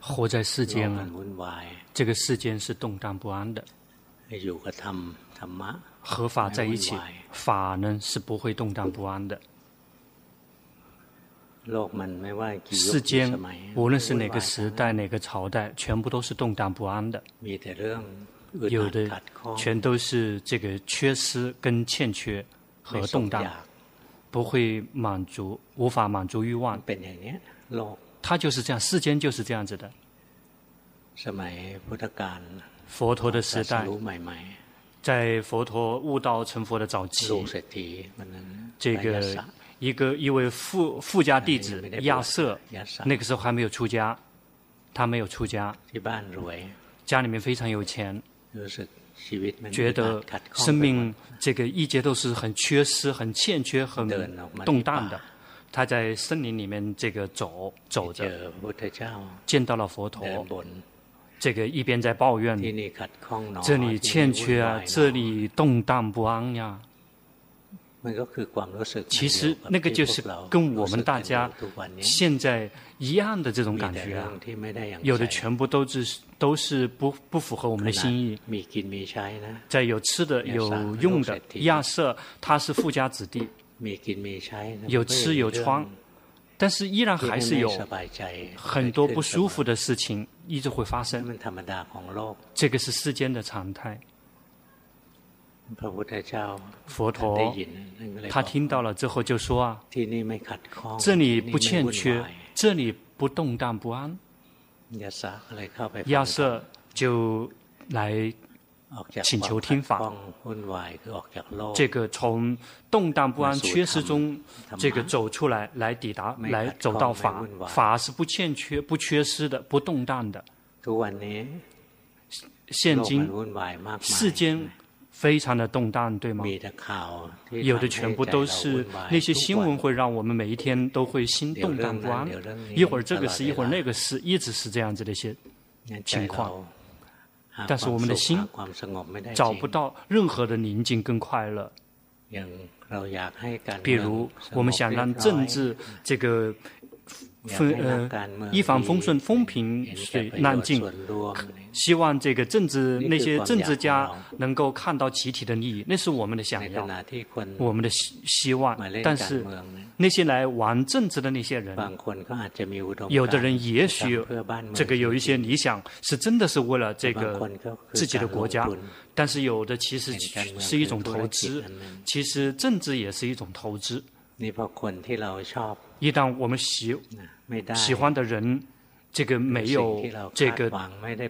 活在世间啊，这个世间是动荡不安的。合法在一起，法呢是不会动荡不安的。世间无论是哪个时代、哪个朝代，全部都是动荡不安的。有的全都是这个缺失跟欠缺和动荡，不会满足，无法满足欲望。他就是这样，世间就是这样子的。佛陀的时代，在佛陀悟道成佛的早期，这个一个一位富富家弟子亚瑟，那个时候还没有出家，他没有出家，家里面非常有钱，觉得生命这个一节都是很缺失、很欠缺、很动荡的。他在森林里面这个走走着，见到了佛陀，这个一边在抱怨，这里欠缺啊，这里动荡不安呀。其实那个就是跟我们大家现在一样的这种感觉啊，有的全部都是都是不不符合我们的心意。在有吃的有用的，亚瑟他是富家子弟。有吃有穿，但是依然还是有很多不舒服的事情一直会发生。这个是世间的常态。佛陀他听到了之后就说啊，这里不欠缺，这里不动荡不安。亚瑟就来。请求听法，这个从动荡不安、缺失中，这个走出来，来抵达，来走到法。法是不欠缺、不缺失的、不动荡的。现今世间非常的动荡，对吗？有的全部都是那些新闻，会让我们每一天都会心动荡不安。一会儿这个事，一会儿那个事，一直是这样子的一些情况。但是我们的心找不到任何的宁静跟快乐。比如，我们想让政治这个风呃一帆风顺、风平水浪静，希望这个政治那些政治家能够看到集体的利益，那是我们的想要，我们的希希望。但是那些来玩政治的那些人，有的人也许这个有一些理想，是真的是为了这个自己的国家，但是有的其实是一种投资，其实政治也是一种投资。一旦我们喜喜欢的人，这个没有这个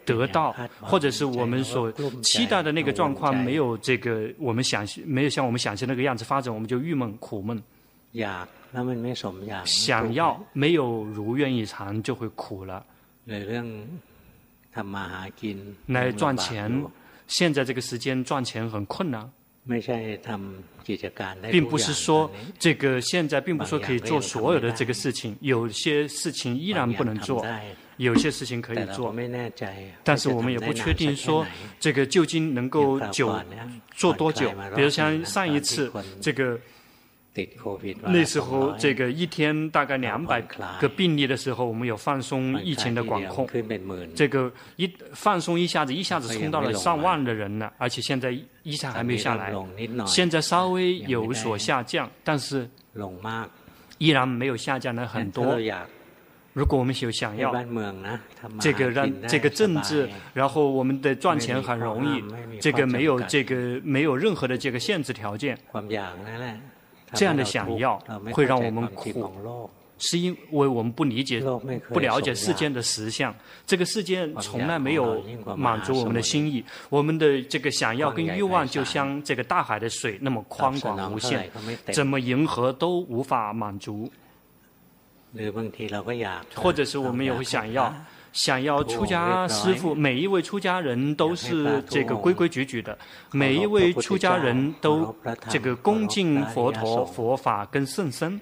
得到，或者是我们所期待的那个状况没有这个我们想没有像我们想象那个样子发展，我们就郁闷苦闷。想要没有如愿以偿，就会苦了。来赚钱，现在这个时间赚钱很困难。并不是说这个现在，并不是说可以做所有的这个事情，有些事情依然不能做，有些事情可以做，但是我们也不确定说这个究竟能够久做多久。比如像上一次这个。那时候，这个一天大概两百个病例的时候，我们有放松疫情的管控。这个一放松一下子，一下子冲到了上万的人了，而且现在一下还没有下来。现在稍微有所下降，但是依然没有下降了很多。如果我们有想要这个让这个政治，然后我们的赚钱很容易，这个没有这个没有任何的这个限制条件。这样的想要会让我们苦，是因为我们不理解、不了解世间的实相。这个世间从来没有满足我们的心意，我们的这个想要跟欲望就像这个大海的水那么宽广无限，怎么迎合都无法满足。或者是我们也会想要。想要出家师傅，每一位出家人都是这个规规矩矩的，每一位出家人都这个恭敬佛陀、佛法跟圣僧，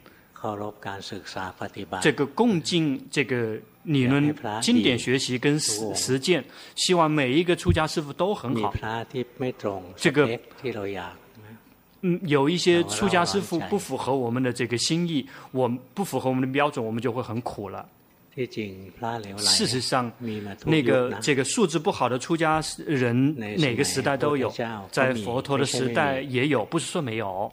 这个恭敬这个理论经典学习跟实实践，希望每一个出家师傅都很好。这个嗯，有一些出家师傅不符合我们的这个心意，我们不符合我们的标准，我们就会很苦了。事实上，那个这个素质不好的出家人，哪个时代都有，在佛陀的时代也有，不是说没有。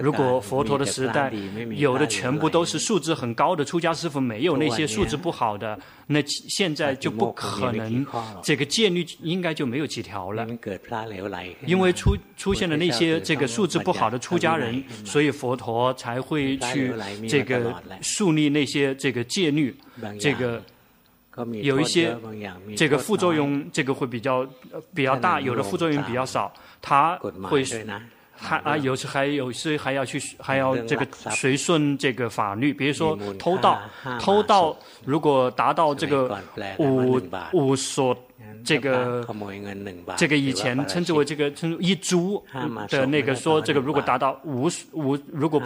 如果佛陀的时代有的全部都是素质很高的出家师傅，没有那些素质不好的，那现在就不可能，这个戒律应该就没有几条了。因为出出现了那些这个素质不好的出家人，所以佛陀才会去这个树立那些这个戒律，这个有一些这个副作用，这个会比较比较大，有的副作用比较少，他会。还啊，有时还有时还要去，还要这个随顺这个法律，比如说偷盗，偷盗如果达到这个五五所这个这个以前称之为这个称一株的那个说这个如果达到五五如果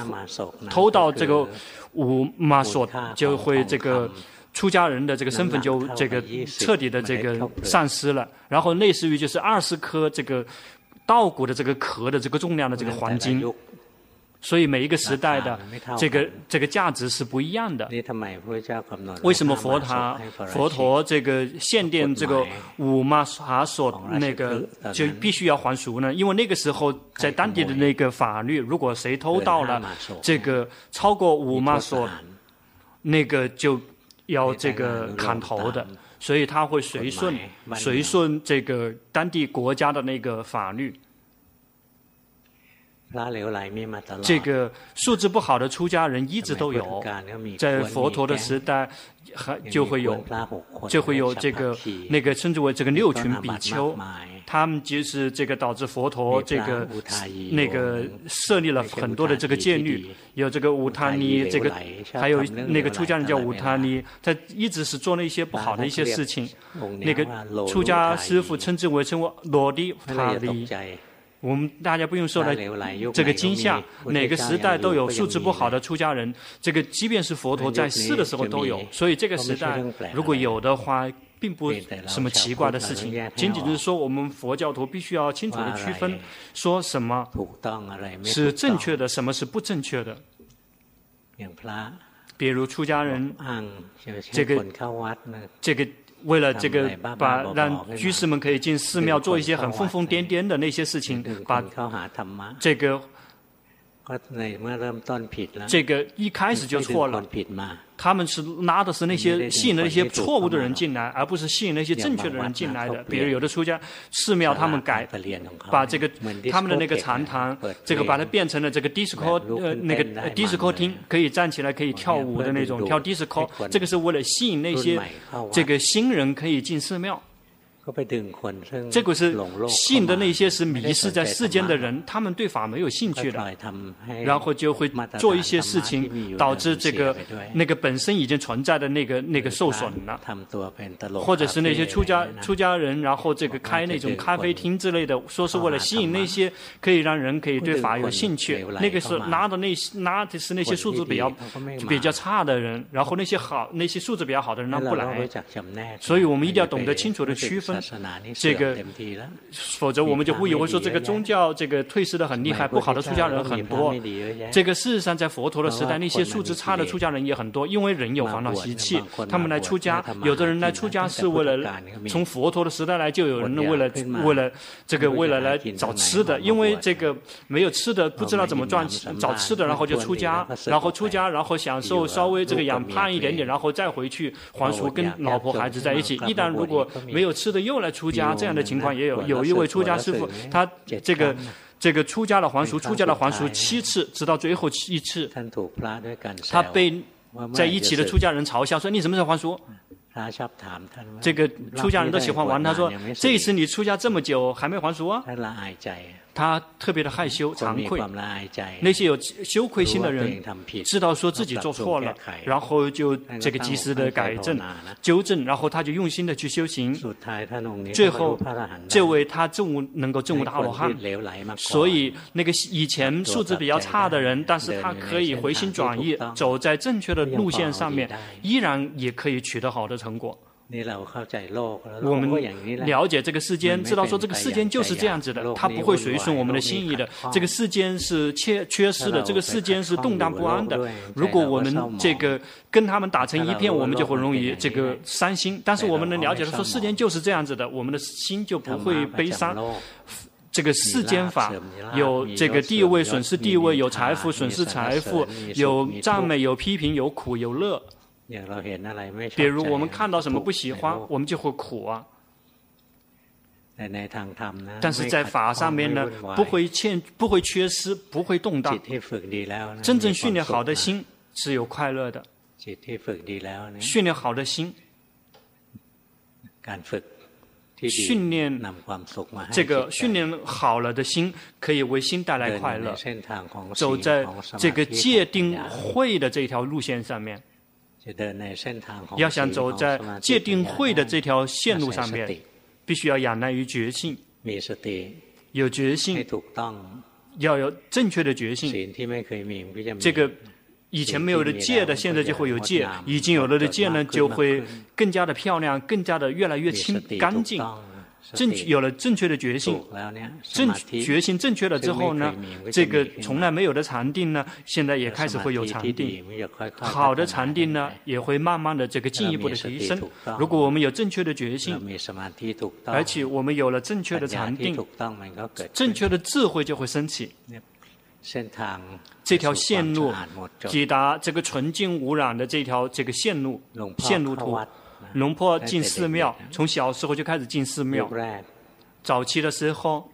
偷盗这个五马所就会这个出家人的这个身份就这个彻底的这个丧失了，然后类似于就是二十颗这个。稻谷的这个壳的这个重量的这个黄金，所以每一个时代的这个这个价值是不一样的。为什么佛塔佛陀这个限定这个五马哈所那个就必须要还俗呢？因为那个时候在当地的那个法律，如果谁偷盗了这个超过五马所，那个就要这个砍头的。所以他会随顺随顺这个当地国家的那个法律。这个素质不好的出家人一直都有，在佛陀的时代还就会有，就会有这个那个称之为这个六群比丘。他们就是这个导致佛陀这个那个设立了很多的这个戒律，有这个五他尼，这个还有那个出家人叫五他尼，他一直是做了一些不好的一些事情。那个出家师傅称之为称为罗迪塔尼。我们大家不用受到，这个惊吓，哪个时代都有素质不好的出家人，这个即便是佛陀在世的时候都有，所以这个时代如果有的话。并不什么奇怪的事情，仅仅是说我们佛教徒必须要清楚的区分，说什么是正确的，什么是不正确的。比如出家人，这个这个为了这个把让居士们可以进寺庙做一些很疯疯癫癫的那些事情，把这个这个一开始就错了。他们是拉的是那些吸引那些错误的人进来，而不是吸引那些正确的人进来的。比如有的出家寺庙，他们改把这个他们的那个禅堂，这个把它变成了这个 disco 呃那个 disco 厅，可以站起来可以跳舞的那种跳 disco，这个是为了吸引那些这个新人可以进寺庙。这个是吸引的那些是迷失在世间的人，他们对法没有兴趣的，然后就会做一些事情，导致这个那个本身已经存在的那个那个受损了，或者是那些出家出家人，然后这个开那种咖啡厅之类的，说是为了吸引那些可以让人可以对法有兴趣，那个是拉的那些拿的是那些素质比较比较差的人，然后那些好那些素质比较好的人他不来，所以我们一定要懂得清楚的区分。这个，否则我们就误以为说这个宗教这个退失的很厉害，不好的出家人很多。这个事实上在佛陀的时代，那些素质差的出家人也很多，因为人有烦恼习气，他们来出家，有的人来出家是为了从佛陀的时代来就有人为了为了这个为了来找吃的，因为这个没有吃的不知道怎么赚找吃的，然后就出家，然后出家然后享受稍微这个养胖一点点，然后再回去还俗跟老婆孩子在一起。一旦如果没有吃的又来出家这样的情况也有，有一位出家师傅，他这个这个出家了还俗，出家了还俗七次，直到最后一次，他被在一起的出家人嘲笑说：“你什么时候还俗？”这个出家人都喜欢玩，他说：“这一次你出家这么久还没还俗啊？”他特别的害羞、惭愧。那些有羞愧心的人，知道说自己做错了，然后就这个及时的改正、纠正，然后他就用心的去修行。最后，这位他证悟能够证悟大罗汉。所以，那个以前素质比较差的人，但是他可以回心转意，走在正确的路线上面，依然也可以取得好的成果。我们了解这个世间，知道说这个世间就是这样子的，它不会随顺我们的心意的。这个世间是缺缺失的，这个世间是动荡不安的。如果我们这个跟他们打成一片，我们就很容易这个伤心。但是我们能了解说世间就是这样子的，我们的心就不会悲伤。这个世间法有这个地位损失地位，有财富损失财富，有赞美有批评，有苦有乐。比如我们看到什么不喜欢，我们就会苦啊。但是在法上面呢，不会欠，不会缺失，不会动荡。真正训练好的心是有快乐的。训练好的心，训练这个训练好了的心，可以为心带来快乐。走在这个界定会的这条路线上面。要想走在戒定慧的这条线路上面，必须要仰赖于觉性，有觉性，要有正确的觉性。这个以前没有的戒的，现在就会有戒；已经有了的戒呢，就会更加的漂亮，更加的越来越清干净。正确有了正确的决心，正决心正确了之后呢，这个从来没有的禅定呢，现在也开始会有禅定。好的禅定呢，也会慢慢的这个进一步的提升。如果我们有正确的决心，而且我们有了正确的禅定，正确的智慧就会升起。这条线路，抵达这个纯净无染的这条这个线路，线路图。龙坡进寺庙，从小时候就开始进寺庙。早期的时候，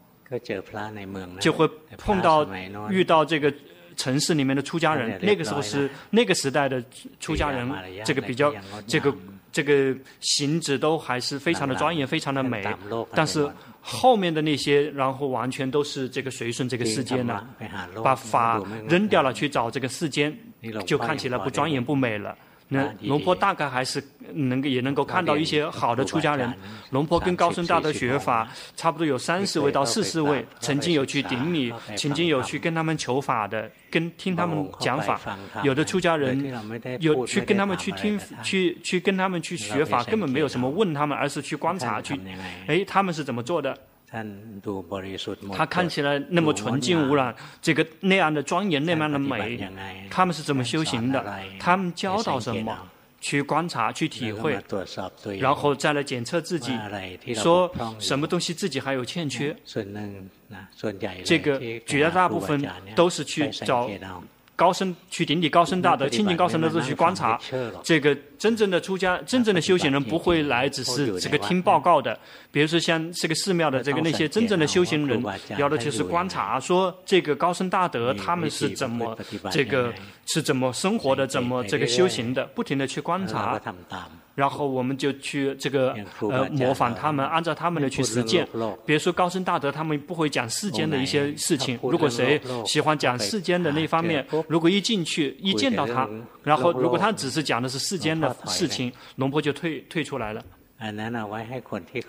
就会碰到遇到这个城市里面的出家人。那个时候是那个时代的出家人，这个比较这个这个行止都还是非常的庄严，非常的美。但是后面的那些，然后完全都是这个随顺这个世间了，把法扔掉了去找这个世间，就看起来不庄严不美了。那龙坡大概还是能够也能够看到一些好的出家人。龙坡跟高僧大德学法，差不多有三十位到四十位，曾经有去顶礼，曾经有去跟他们求法的，跟听他们讲法。有的出家人有去跟他们去听，去去跟他们去学法，根本没有什么问他们，而是去观察去，哎，他们是怎么做的？他看起来那么纯净无染，这个那样的庄严，那样的美，他们是怎么修行的？他们教导什么？去观察，去体会，然后再来检测自己，说什么东西自己还有欠缺。这个绝大部分都是去找。高僧去顶礼高僧大德，亲近高僧的时候去观察，这个真正的出家、真正的修行人不会来只是这个听报告的。比如说像这个寺庙的这个那些真正的修行人，要的就是观察，说这个高僧大德他们是怎么这个是怎么生活的，怎么这个修行的，不停的去观察。然后我们就去这个呃模仿他们，按照他们的去实践。比如说高僧大德，他们不会讲世间的一些事情。如果谁喜欢讲世间的那方面，如果一进去一见到他，然后如果他只是讲的是世间的事情，龙婆就退退出来了。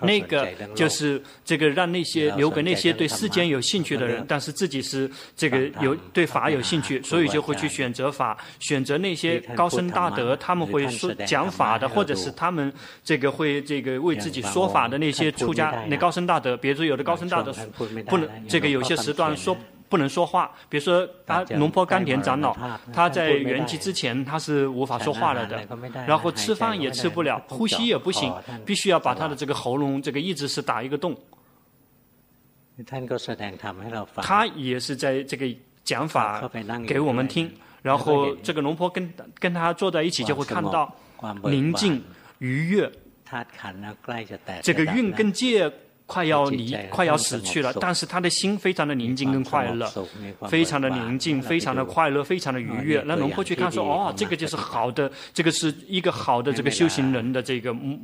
那个就是这个让那些留给那些对世间有兴趣的人，但是自己是这个有对法有兴趣，所以就会去选择法，选择那些高僧大德，他们会说讲法的，或者是他们这个会这个为自己说法的那些出家那高僧大德，比如说有的高僧大德不能这个有些时段说。不能说话，比如说他龙坡甘田长老，他在圆寂之前他是无法说话了的，然后吃饭也吃不了，呼吸也不行，必须要把他的这个喉咙这个一直是打一个洞。他也是在这个讲法给我们听，然后这个龙坡跟跟他坐在一起就会看到宁静愉悦，这个运跟界。快要离，快要死去了，但是他的心非常的宁静跟快乐，非常的宁静，非常的快乐，非常的愉悦。那农夫去看说，哦，这个就是好的，这个是一个好的这个修行人的这个模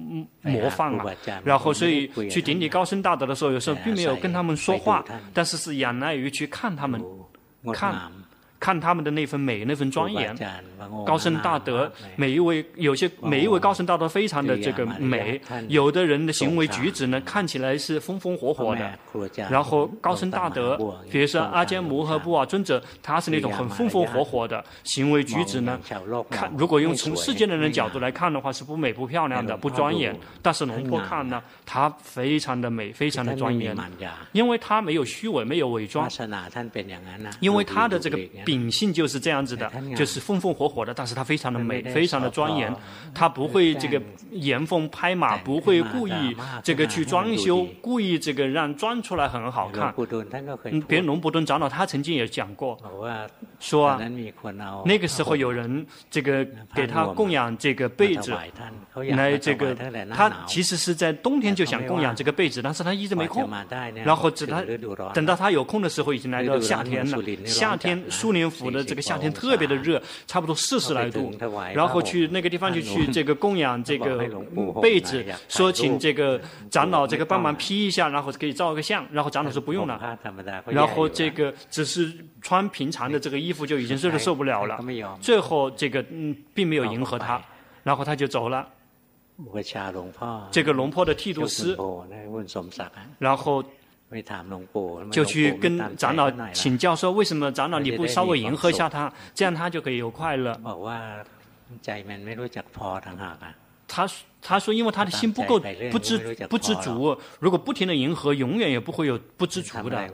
模范啊。然后所以去顶礼高僧大德的时候，有时候并没有跟他们说话，但是是仰赖于去看他们，看。看他们的那份美、那份庄严。高深大德，每一位有些每一位高深大德非常的这个美，有的人的行为举止呢，看起来是风风火火的。然后高深大德，比如说阿姜摩诃布啊尊者，他是那种很风风火火的行为举止呢。看，如果用从世间的人角度来看的话，是不美、不漂亮的、不庄严。但是龙婆看呢，他非常的美，非常的庄严，因为他没有虚伪，没有伪装。因为他的这个秉性就是这样子的，就是风风火火的，但是他非常的美，非常的庄严，他不会这个沿风拍马，不会故意这个去装修，故意这个让装出来很好看。嗯，别人龙伯顿长老他曾经也讲过，说啊，那个时候有人这个给他供养这个被子，来这个他其实是在冬天就想供养这个被子，但是他一直没空，然后等他等到他有空的时候，已经来到夏天了。夏天苏林府的这个夏天特别的热，差不多四十来度。然后去那个地方就去这个供养这个 被子，说请这个长老这个帮忙披一下，然后可以照个相。然后长老说不用了，然后这个只是穿平常的这个衣服就已经热的受不了了。最后这个嗯并没有迎合他，然后他就走了。这个龙坡的剃度师，然后。就去跟长老请教说，为什么长老你不稍微迎合一下他，这样他就可以有快乐。他。他说：“因为他的心不够不知不知足，如果不停的迎合，永远也不会有不知足的。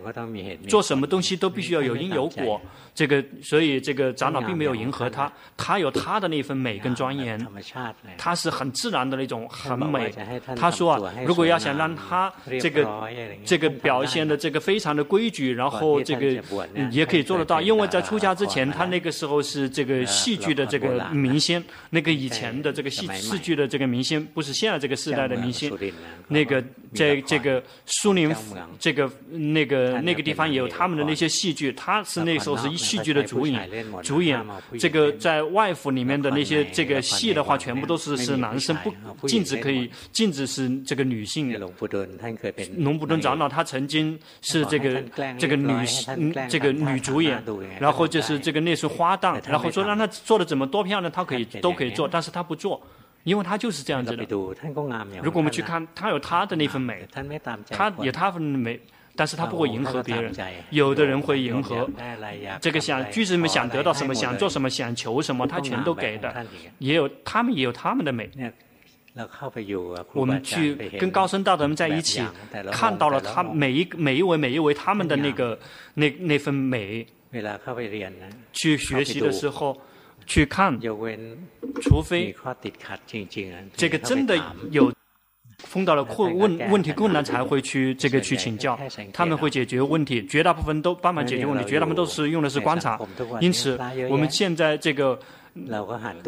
做什么东西都必须要有因有果。这个，所以这个长老并没有迎合他，他有他的那份美跟庄严，他是很自然的那种很美。他说啊，如果要想让他这个这个表现的这个非常的规矩，然后这个也可以做得到，因为在出家之前，他那个时候是这个戏剧的这个明星，那个以前的这个戏 戏剧的这个明星。”不是现在这个时代的明星，那个在这个苏宁这个那个那个地方也有他们的那些戏剧，他是那时候是戏剧的主演，主演这个在外府里面的那些这个戏的话，全部都是是男生，不禁止可以禁止是这个女性。龙布顿长老他曾经是这个这个女这个女主演，然后就是这个那是花旦，然后说让他做的怎么多漂亮，他可以都可以做，但是他不做。因为他就是这样子的。如果我们去看，他有他的那份美，他有他份美，但是他不会迎合别人。有的人会迎合，这个想居士们想得到什么，想做什么，想求什么，他全都给的。也有他们也有他们的美。我们去跟高僧大德们在一起，看到了他每一每一位每一位他们的那个那那份美。去学习的时候。去看，除非这个真的有碰到了困问 问题困难，才会去这个去请教，他们会解决问题，绝大部分都帮忙解决问题，绝大部分都是用的是观察，因此我们现在这个。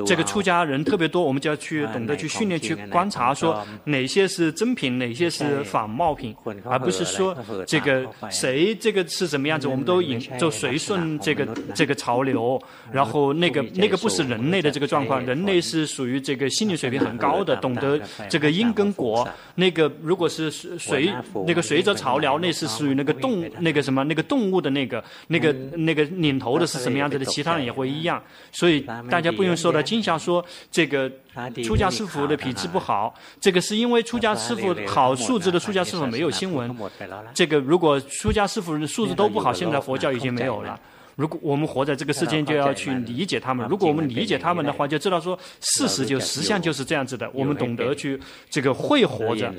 这个出家人特别多，我们就要去懂得去训练、去观察，说哪些是真品，哪些是仿冒品，而不是说这个谁这个是什么样子，我们都引就随顺这个这个潮流，然后那个那个不是人类的这个状况，人类是属于这个心理水平很高的，懂得这个因跟果。那个如果是随那个随着潮流，那是属于那个动那个什么那个动物的那个那个那个领头的是什么样子的，其他人也会一样，所以。大家不用说的，经常说这个出家师傅的品质不好，这个是因为出家师傅好素质的出家师傅没有新闻。这个如果出家师傅的素质都不好，现在佛教已经没有了。如果我们活在这个世间，就要去理解他们。如果我们理解他们的话，就知道说事实就实相就是这样子的。我们懂得去这个会活着，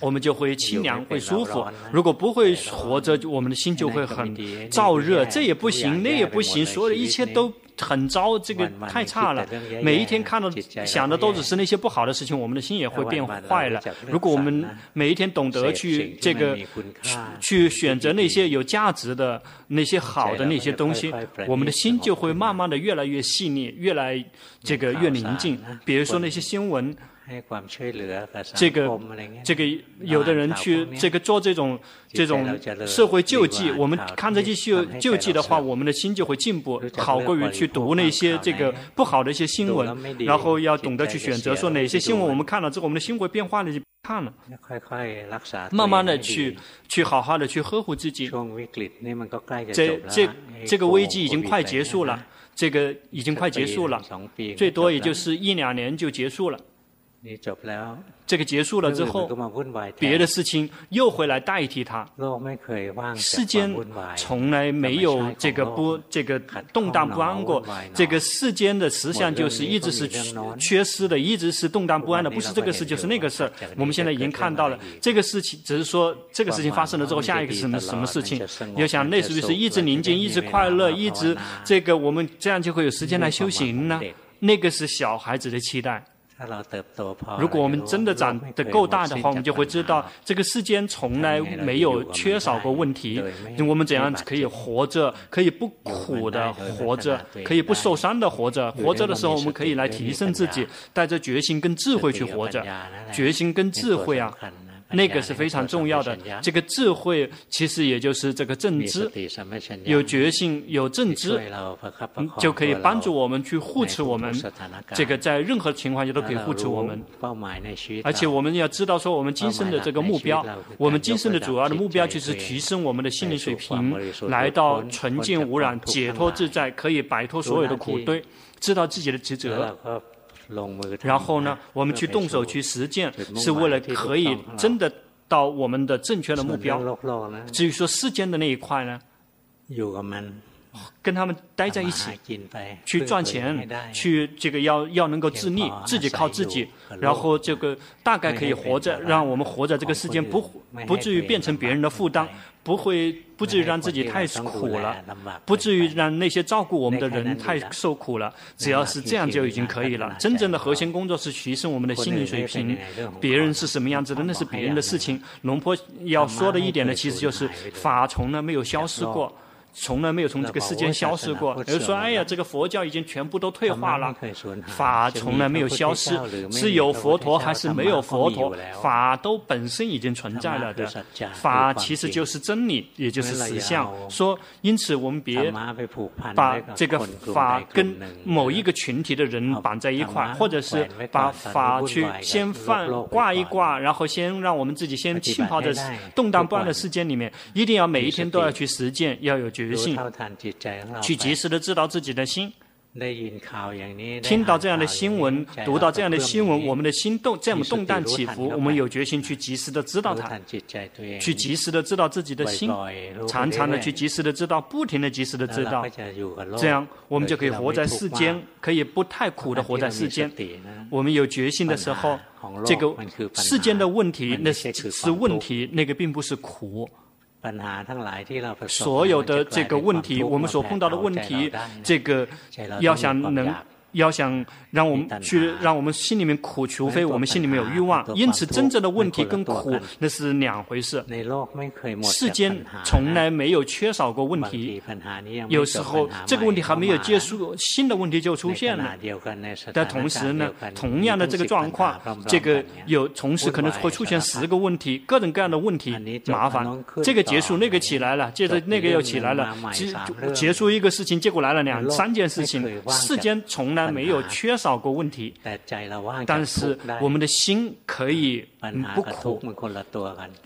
我们就会清凉会舒服。如果不会活着，我们的心就会很燥热，这也不行，那也不行，所有的一切都。很糟，这个太差了。每一天看到想的都只是那些不好的事情，我们的心也会变坏了。如果我们每一天懂得去这个去选择那些有价值的、那些好的那些东西，我们的心就会慢慢的越来越细腻，越来这个越宁静。比如说那些新闻。这个这个有的人去这个做这种这种社会救济，我们看着这些救救济的话，我们的心就会进步，好过于去读那些这个不好的一些新闻。然后要懂得去选择，说哪些新闻我们看了之后，我们的心会变化的。看了，慢慢的去去好好的去呵护自己。这这这个危机已经快结束了，这个已经快结束了，最多也就是一两年就结束了。这个结束了之后，别的事情又会来代替它。世间从来没有这个不这个动荡不安过。这个世间的实相就是一直是缺失的，一直是动荡不安的，不是这个事就是那个事。我们现在已经看到了这个事情，只是说这个事情发生了之后，下一个是什么什么事情？你要想，类似于是一直宁静，一直快乐，一直这个我们这样就会有时间来修行呢？那个是小孩子的期待。如果我们真的长得够大的话，我们就会知道，这个世间从来没有缺少过问题。我们怎样可以活着，可以不苦的活着，可以不受伤的活着。活着的时候，我们可以来提升自己，带着决心跟智慧去活着。决心跟智慧啊。那个是非常重要的，这个智慧其实也就是这个正知，有觉性、有正知，就可以帮助我们去护持我们。这个在任何情况下都可以护持我们。而且我们要知道说，我们今生的这个目标，我们今生的主要的目标就是提升我们的心灵水平，来到纯净无染、解脱自在，可以摆脱所有的苦堆，知道自己的职责。然后呢，我们去动手去实践，是为了可以真的到我们的正确的目标。至于说世间的那一块呢，跟他们待在一起，去赚钱，去这个要要能够自立，自己靠自己，然后这个大概可以活着，让我们活在这个世间不不至于变成别人的负担。不会，不至于让自己太苦了，不至于让那些照顾我们的人太受苦了。只要是这样就已经可以了。真正的核心工作是提升我们的心理水平。别人是什么样子的，那是别人的事情。龙坡要说的一点呢，其实就是法从来没有消失过。从来没有从这个世间消失过。比如说，哎呀，这个佛教已经全部都退化了，法从来没有消失，是有佛陀还是没有佛陀，法都本身已经存在了的。法其实就是真理，也就是实相。说，因此我们别把这个法跟某一个群体的人绑在一块，或者是把法去先放挂一挂，然后先让我们自己先浸泡在动荡不安的世间里面，一定要每一天都要去实践，要有决。觉性，去及时的知道自己的心。听到这样的新闻，读到这样的新闻，我们的心动这么动荡起伏，我们有决心去及时的知道它，去及时的知道自己的心，常常的去及时的知道，不停的及时的知道，这样我们就可以活在世间，可以不太苦的活在世间。我们有决心的时候，这个世间的问题那是是问题，那个并不是苦。所有的这个问题，我们所碰到的问题，这个要想能。要想让我们去让我们心里面苦，除非我们心里面有欲望。因此，真正的问题跟苦那是两回事。世间从来没有缺少过问题，有时候这个问题还没有结束，新的问题就出现了。但同时呢，同样的这个状况，这个有同时可能会出现十个问题，各种各样的问题麻烦。这个结束，那个起来了，接着那个又起来了，结结束一个事情，结果来了两三件事情。世间从来。没有缺少过问题，但是我们的心可以不苦。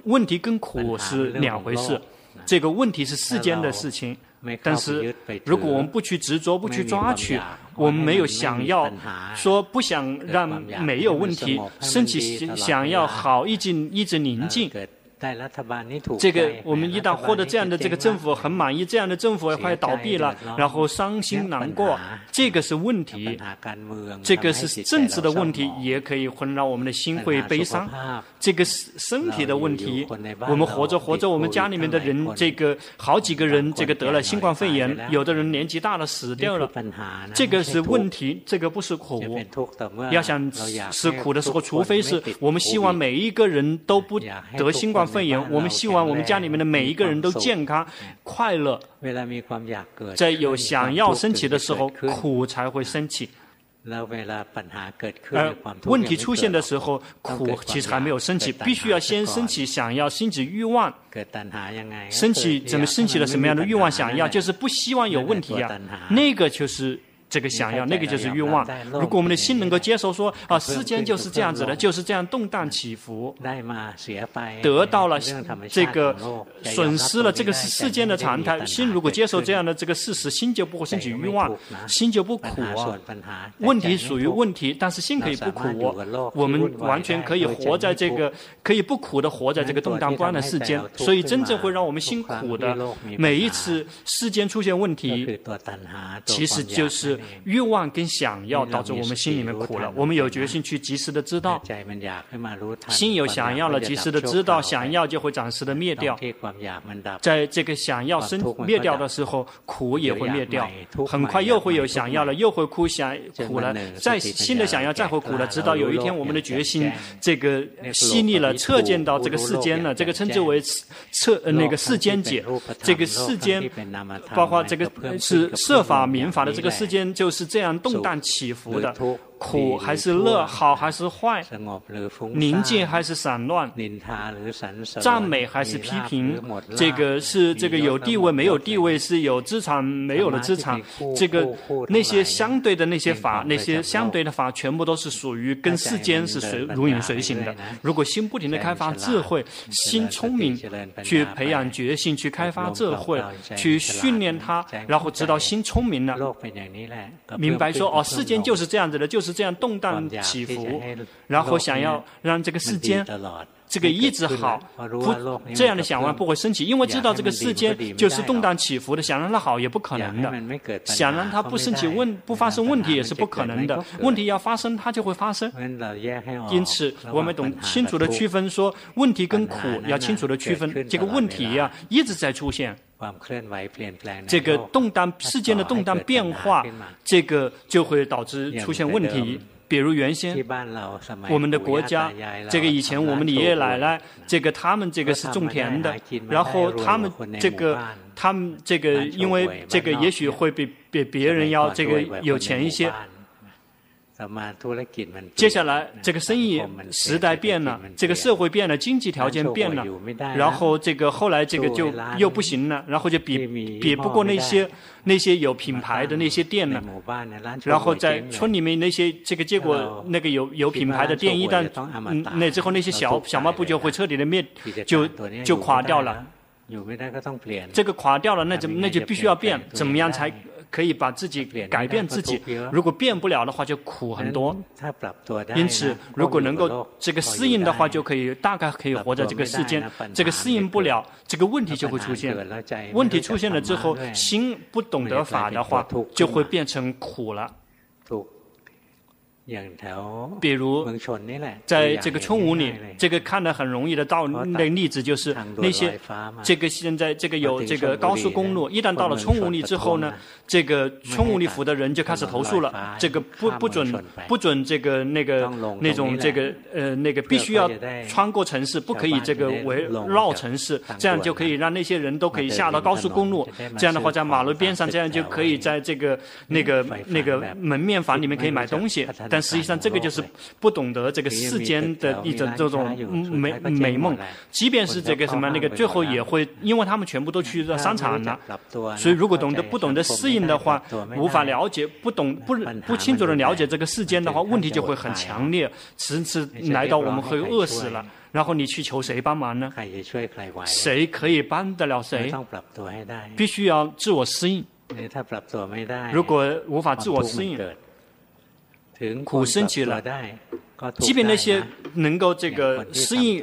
问题跟苦是两回事，这个问题是世间的事情，但是如果我们不去执着，不去抓取，我们没有想要说不想让没有问题，升起想要好，一直一直宁静。这个我们一旦获得这样的这个政府很满意，这样的政府快倒闭了，然后伤心难过，这个是问题。这个是政治的问题，也可以混乱我们的心，会悲伤。这个是身体的问题，我们活着活着，我们家里面的人，这个好几个人，这个得了新冠肺炎，有的人年纪大了死掉了，这个是问题，这个不是苦。要想吃苦的时候，除非是我们希望每一个人都不得新冠。肺炎，我们希望我们家里面的每一个人都健康、快乐。在有想要升起的时候，苦才会升起。而问题出现的时候，苦其实还没有升起，必须要先升起想要升起欲望。升起怎么升起了什么样的欲望？想要就是不希望有问题啊，那个就是这个想要，那个就是欲望。如果我们的心能够接受说啊，世间就是这样子的，就是这样动荡起伏，得到了这个损失了，这个是世间的常态。心如果接受这样的这个事实，心就不会升起欲望，心就不苦啊。问题属于问题，但是心可以不苦。我们完全可以活在这个可以不苦的活在这个动荡不安的世间。所以真正会让我们辛苦的每一次世间出现问题，其实就是。欲望跟想要导致我们心里面苦了，我们有决心去及时的知道，心有想要了，及时的知道，想要就会暂时的灭掉，在这个想要生灭掉的时候，苦也会灭掉，很快又会有想要了，又会哭想苦了，再新的想要再会苦了，直到有一天我们的决心这个细腻了，彻见到这个世间了，这个称之为彻那个世间解，这个世间包括这个是设法民法的这个世间。就是这样动荡起伏的。苦还是乐，好还是坏，宁静还是散乱，赞美还是批评，这个是这个有地位没有地位，是有资产没有了资产，这个那些相对的那些法，那些相对的法，全部都是属于跟世间是随如影随形的。如果心不停的开发智慧，心聪明，去培养决心，去开发智慧，去训练它，然后直到心聪明了，明白说哦，世间就是这样子的，就是。是这样动荡起伏，然后想要让这个世间这个一直好，不这样的想法不会升起，因为知道这个世间就是动荡起伏的，想让它好也不可能的，想让它不升起问不发生问题也是不可能的，问题要发生它就会发生。因此，我们懂清楚的区分说问题跟苦要清楚的区分，这个问题呀一直在出现。这个动荡世间的动荡变化，这个就会导致出现问题。比如原先我们的国家，这个以前我们的爷爷奶奶，这个他们这个是种田的，然后他们这个他们这个因为这个也许会比比别人要这个有钱一些。接下来，这个生意时代变了，这个社会变了，经济条件变了，然后这个后来这个就又不行了，然后就比比不过那些那些有品牌的那些店了，然后在村里面那些这个结果那个有有品牌的店一旦那之后那些小小卖部就会彻底的灭就就垮掉了，这个垮掉了，那就那就必须要变，怎么样才？可以把自己改变自己，如果变不了的话，就苦很多。因此，如果能够这个适应的话，就可以大概可以活在这个世间。这个适应不了，这个问题就会出现。问题出现了之后，心不懂得法的话，就会变成苦了。比如，在这个村屋里，这个看得很容易的道那例子就是那些，这个现在这个有这个高速公路，一旦到了村屋里之后呢，这个村屋里府的人就开始投诉了，这个不不准不准这个那个那种这个呃那个必须要穿过城市，不可以这个围绕城市，这样就可以让那些人都可以下到高速公路，这样的话在马路边上，这样就可以在这个那个那个门面房里面可以买东西，但实际上，这个就是不懂得这个世间的一种这种美美梦。即便是这个什么那个，最后也会，因为他们全部都去到商场了。所以，如果懂得不懂得适应的话，无法了解，不懂不不清楚的了解这个世间的话，问题就会很强烈，迟迟来到我们会饿死了。然后你去求谁帮忙呢？谁可以帮得了谁？必须要自我适应。如果无法自我适应，苦升起了，即便那些能够这个适应、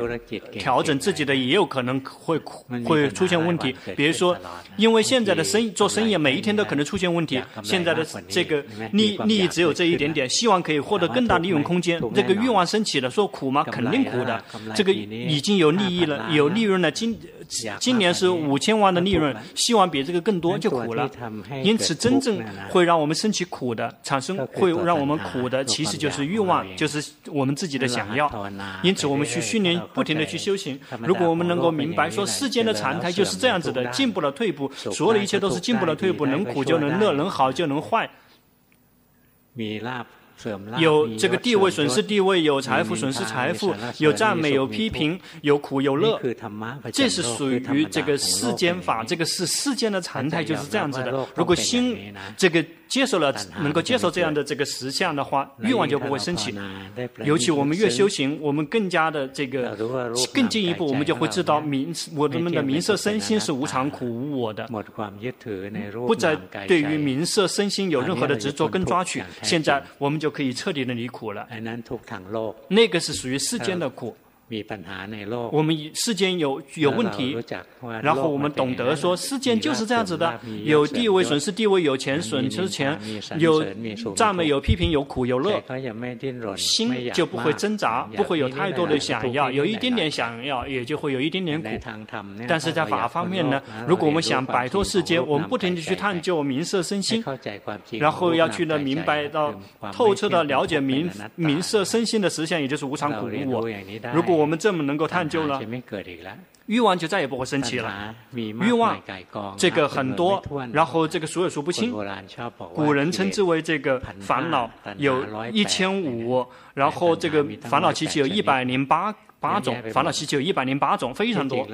调整自己的，也有可能会会出现问题。比如说，因为现在的生意做生意，每一天都可能出现问题。现在的这个利利益只有这一点点，希望可以获得更大利润空间。这个欲望升起了，说苦吗？肯定苦的。这个已经有利益了，有利润了，今。今年是五千万的利润，希望比这个更多就苦了。因此，真正会让我们升起苦的，产生会让我们苦的，其实就是欲望，就是我们自己的想要。因此，我们去训练，不停的去修行。如果我们能够明白说，世间的常态就是这样子的，进步了退步，所有的一切都是进步了退步，能苦就能乐，能好就能坏。有这个地位损失地位，有财富损失财富，有赞美有批评，有苦有乐，这是属于这个世间法，这个是世间的常态，就是这样子的。如果心这个接受了，能够接受这样的这个实相的话，欲望就不会升起。尤其我们越修行，我们更加的这个更进一步，我们就会知道名我们的名色身心是无常苦无我的，不再对于名色身心有任何的执着跟抓取。现在我们就可以彻底的离苦了。那个是属于世间的苦。我们世间有有问题，然后我们懂得说世间就是这样子的，有地位损失地位，有钱损失钱，有赞美有批评，有苦有乐，心就不会挣扎，不会有太多的想要，有一点点想要，也就会有一点点苦。但是在法方面呢，如果我们想摆脱世间，我们不停地去探究名色身心，然后要去呢明白到透彻的了解名名色身心的实相，也就是无常苦无我。如果我们这么能够探究了，欲望就再也不会升起了。欲望这个很多，然后这个数也数不清。古人称之为这个烦恼有一千五，然后这个烦恼习气有一百零八八种，烦恼习气有一百零八种，非常多。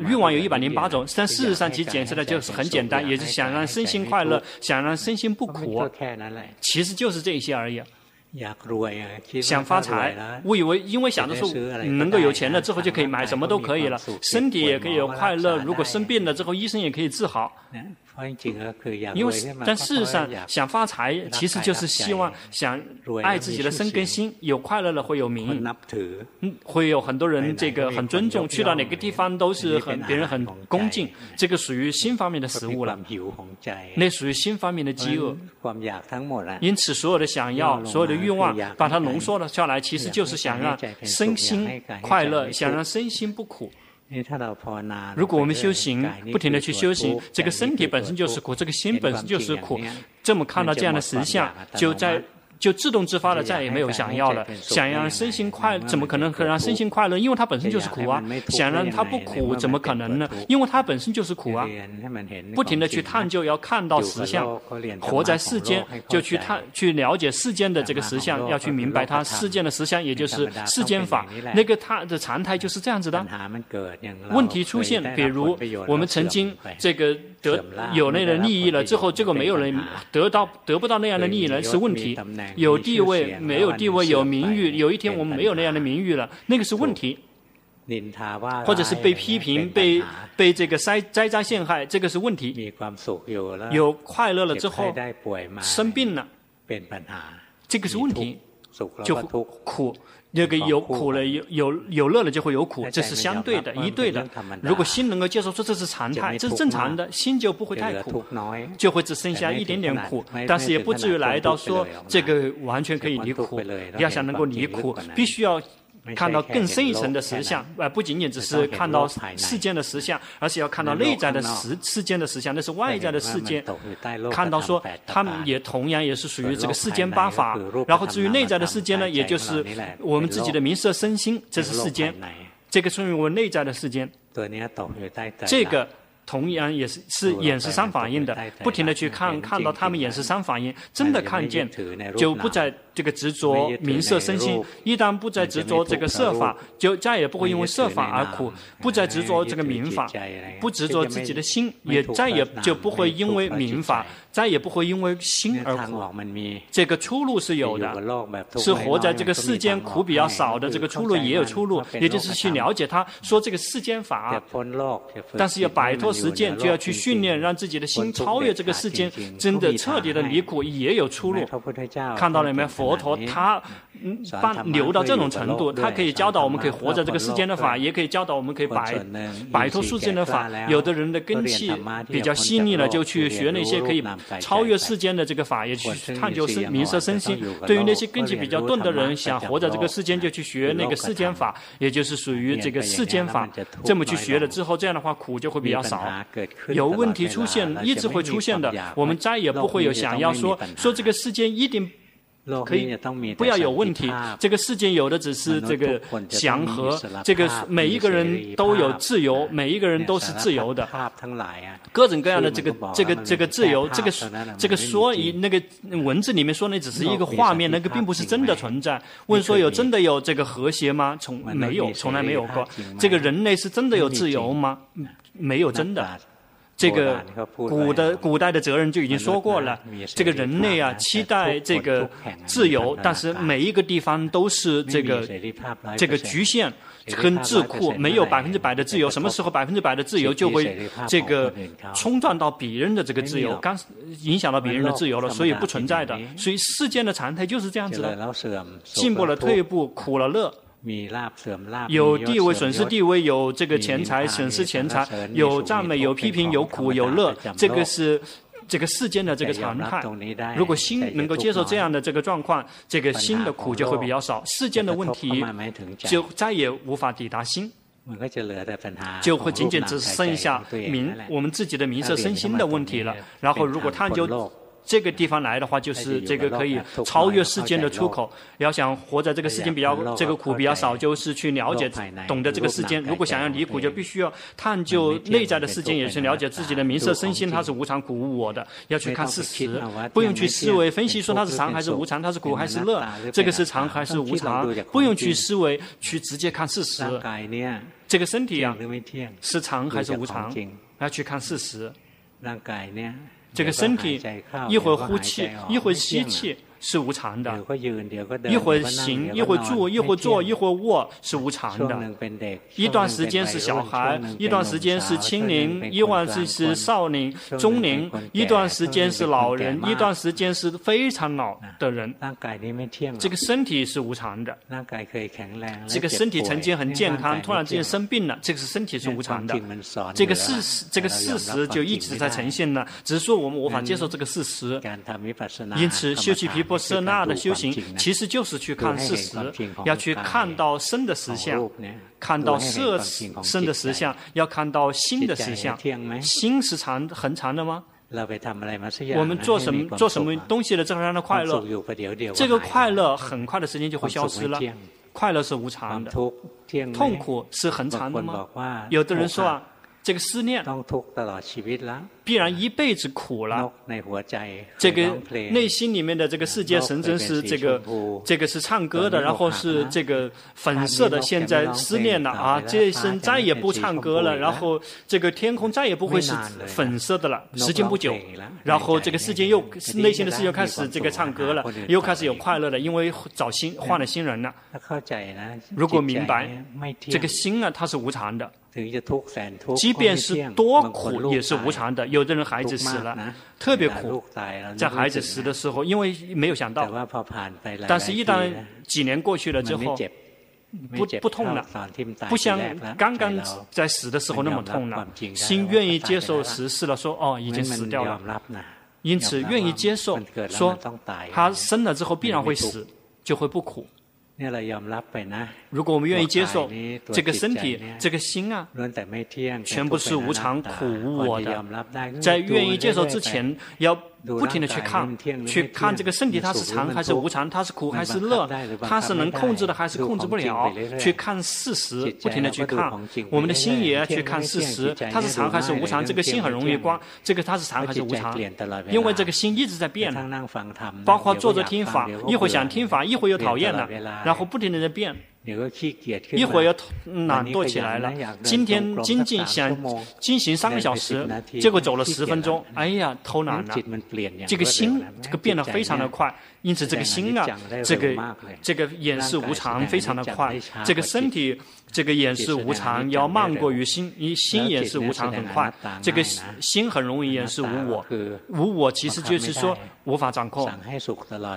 欲望有一百零八种，但事实上其解释的就是很简单，也是想让身心快乐，想让身心不苦，其实就是这些而已。想发财，误以为因为想着说能够有钱了之后就可以买什么都可以了，身体也可以有快乐。如果生病了之后，医生也可以治好。因为但事实上想发财，其实就是希望想爱自己的身跟心，有快乐了会有名，嗯，会有很多人这个很尊重，去到哪个地方都是很别人很恭敬。这个属于心方面的食物了，那属于心方面的饥饿。因此，所有的想要，所有的欲望，把它浓缩了下来，其实就是想让身心快乐，想让身心不苦。如果我们修行，不停的去修行，这个身体本身就是苦，这个心本身就是苦，这么看到这样的实相，就在。就自动自发的再也没有想要了，想让身心快，怎么可能可让身心快乐？因为它本身就是苦啊。想让它不苦，怎么可能呢？因为它本身就是苦啊。不停的去探究，要看到实相，活在世间就去探去了解世间的这个实相，要去明白它世间的实相，也就是世间法。那个它的常态就是这样子的。问题出现，比如我们曾经这个得有那样的利益了之后，这个没有人得到得不到那样的利益了，是问题。有地位，没有地位，有名誉。有一天我们没有那样的名誉了，那个是问题。或者是被批评、被被这个灾灾灾陷害，这个是问题。有快乐了之后，生病了，这个是问题，就苦。那个有苦了，有有有乐了，就会有苦，这是相对的，一对的。如果心能够接受说这是常态，这是正常的，心就不会太苦，就会只剩下一点点苦，但是也不至于来到说这个完全可以离苦。要想能够离苦，必须要。看到更深一层的实相，呃不仅仅只是看到世间的实相，而是要看到内在的实世间的实相，那是外在的世界。看到说，他们也同样也是属于这个世间八法。然后至于内在的世间呢，也就是我们自己的名色身心，这是世间，这个属于我们内在的世间。这个。同样也是是眼识三反应的，不停的去看，看到他们眼识三反应，真的看见，就不再这个执着名色身心。一旦不再执着这个色法，就再也不会因为色法而苦；不再执着这个名法，不执着自己的心，也再也就不会因为名法，再也不会因为心而苦。这个出路是有的，是活在这个世间苦比较少的这个出路也有出路，也就是去了解他说这个世间法，但是要摆脱。实践就要去训练，让自己的心超越这个世间，真的彻底的离苦也有出路。看到了没有？佛陀他嗯，把牛到这种程度，他可以教导我们可以活在这个世间的法，也可以教导我们可以摆摆脱世间的法。有的人的根器比较细腻了，就去学那些可以超越世间的这个法，也去探究身名色身心。对于那些根器比较钝的人，想活在这个世间，就去学那个世间法，也就是属于这个世间法。这么去学了之后，这样的话苦就会比较少。有问题出现，一直会出现的。我们再也不会有想要说说这个世间一定可以不要有问题。这个世界有的只是这个祥和，这个每一个人都有自由，每一个人都是自由的。各种各样的这个这个这个自由，这个这个说一那个文字里面说那只是一个画面，那个并不是真的存在。问说有真的有这个和谐吗？从没有，从来没有过。这个人类是真的有自由吗？没有真的。这个古的古代的哲人就已经说过了，这个人类啊，期待这个自由，但是每一个地方都是这个这个局限跟智库，没有百分之百的自由。什么时候百分之百的自由就会这个冲撞到别人的这个自由，刚影响到别人的自由了，所以不存在的。所以世间的常态就是这样子的，进步了退步，苦了乐。有地位损失地位，有这个钱财损失钱财，有赞美有批评，有苦有乐，这个是这个世间的这个常态。如果心能够接受这样的这个状况，这个心的苦就会比较少，世间的问题就再也无法抵达心，就会仅仅只剩下名我们自己的名色身心的问题了。然后如果探究。这个地方来的话，就是这个可以超越世间的出口。要想活在这个世间比较这个苦比较少，就是去了解、懂得这个世间。如果想要离苦，就必须要探究内在的世间，也是了解自己的名色身心，它是无常、苦、无我的。要去看事实，不用去思维分析说它是常还是无常，它是苦还是乐，这个是常还是无常，不用去思维，去直接看事实。这个身体啊，是常还是无常？要去看事实。这个身体一会儿呼气，一会儿吸气。是无常的，一会儿行，一会儿住，一会儿坐，一会儿卧，是无常的。一段时间是小孩，一段时间是青年，一段时间是少年、中年，一段时间是老人，一段时间是非常老的人。这个身体是无常的，这个身体曾经很健康，突然之间生病了，这个是身体是无常的。这个事实，这个事实就一直在呈现了，只是说我们无法接受这个事实。因此，修习毗。波舍那的修行，其实就是去看事实，要去看到生的实相，看到色生的实相，要看到心的实相。心是长恒长的吗？我们做什么做什么东西的这样的快乐，这个快乐很快的时间就会消失了。快乐是无常的，痛苦是恒常的吗？有的人说啊。这个思念，必然一辈子苦了。这个内心里面的这个世界神真是这个，这个是唱歌的，然后是这个粉色的。现在思念了啊，这一生再也不唱歌了，然后这个天空再也不会是粉色的了。时间不久，然后这个世界又内心的世界又开始这个唱歌了，又开始有快乐了，因为找新换了新人了。如果明白这个心啊，它是无常的。即便是多苦也是无常的。有的人孩子死了，特别苦，在孩子死的时候，因为没有想到，但是一旦几年过去了之后，不不痛了，不像刚刚在死的时候那么痛了。心愿意接受实事了，说哦，已经死掉了，因此愿意接受，说他生了之后必然会死，就会不苦。如果我们愿意接受这个身体、这个心啊，全部是无常、苦、无我的，在愿意接受之前，要不停的去看，去看这个身体它是常还是无常，它是苦还是乐，它是能控制的还是控制不了，去看事实，不停的去看。我们的心也要去看事实，它是常还是无常。这个心很容易关，这个它是常还是无常？因为这个心一直在变，包括坐着听法，一会想听法，一会又讨厌了。然后不停的在变，一会儿又懒惰起来了。今天精进想进行三个小时，结果走了十分钟，哎呀，偷懒了。这个心，这个变得非常的快，因此这个心啊，这个这个眼是无常，非常的快。这个身体。这个眼是无常，要慢过于心，一心也是无常很快。这个心很容易也是无我，无我其实就是说无法掌控。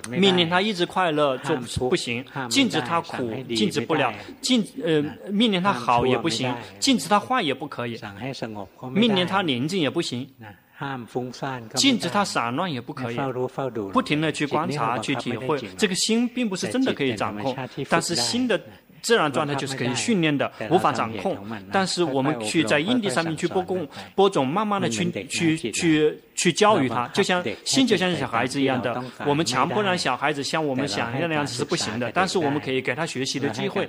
命令他一直快乐做不行，禁止他苦禁止不了，禁呃命令他好也不行，禁止他坏也不可以，命令他宁静也不行，禁止他散乱也不可以，不停的去观察去体会。这个心并不是真的可以掌控，但是心的。自然状态就是可以训练的，无法掌控。但是我们去在因地上面去播种，播种，慢慢的去去去去教育他，就像心就像小孩子一样的。我们强迫让小孩子像我们想要那样子是不行的，但是我们可以给他学习的机会。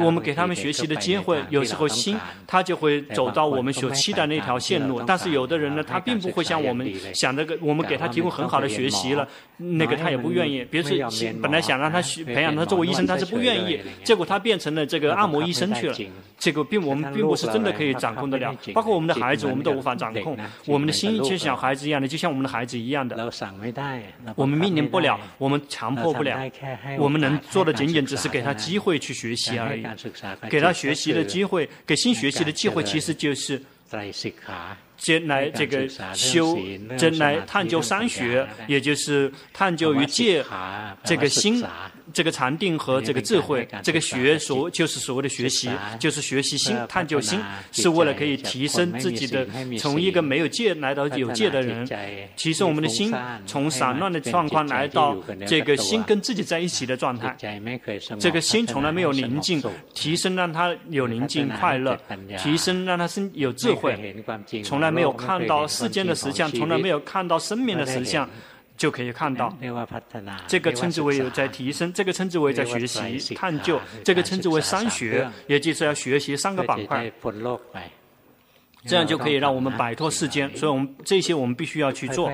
我们给他们学习的机会，有时候心他就会走到我们所期待那条线路。但是有的人呢，他并不会像我们想那个，我们给他提供很好的学习了，那个他也不愿意。比如说，本来想让他学培养他作为医生，他是不愿意，结果他。变成了这个按摩医生去了，这个并我们并不是真的可以掌控得了。包括我们的孩子，我们都无法掌控。我们的心就像小孩子一样的，就像我们的孩子一样的。我们命令不了，我们强迫不了，我们能做的仅仅只是给他机会去学习而已。给他学习的机会，给新学习的机会，其实就是。先来这个修，真来探究三学，也就是探究于戒这个心。这个禅定和这个智慧，这个学所就是所谓的学习，就是学习心、探究心，是为了可以提升自己的，从一个没有戒来到有戒的人，提升我们的心，从散乱的状况来到这个心跟自己在一起的状态。这个心从来没有宁静，提升让他有宁静快乐，提升让他生有智慧，从来没有看到世间的实相，从来没有看到生命的实相。就可以看到，这个称之为有在提升，这个称之为在学习、探究，这个称之为三学，也就是要学习三个板块，这样就可以让我们摆脱世间。所以，我们这些我们必须要去做，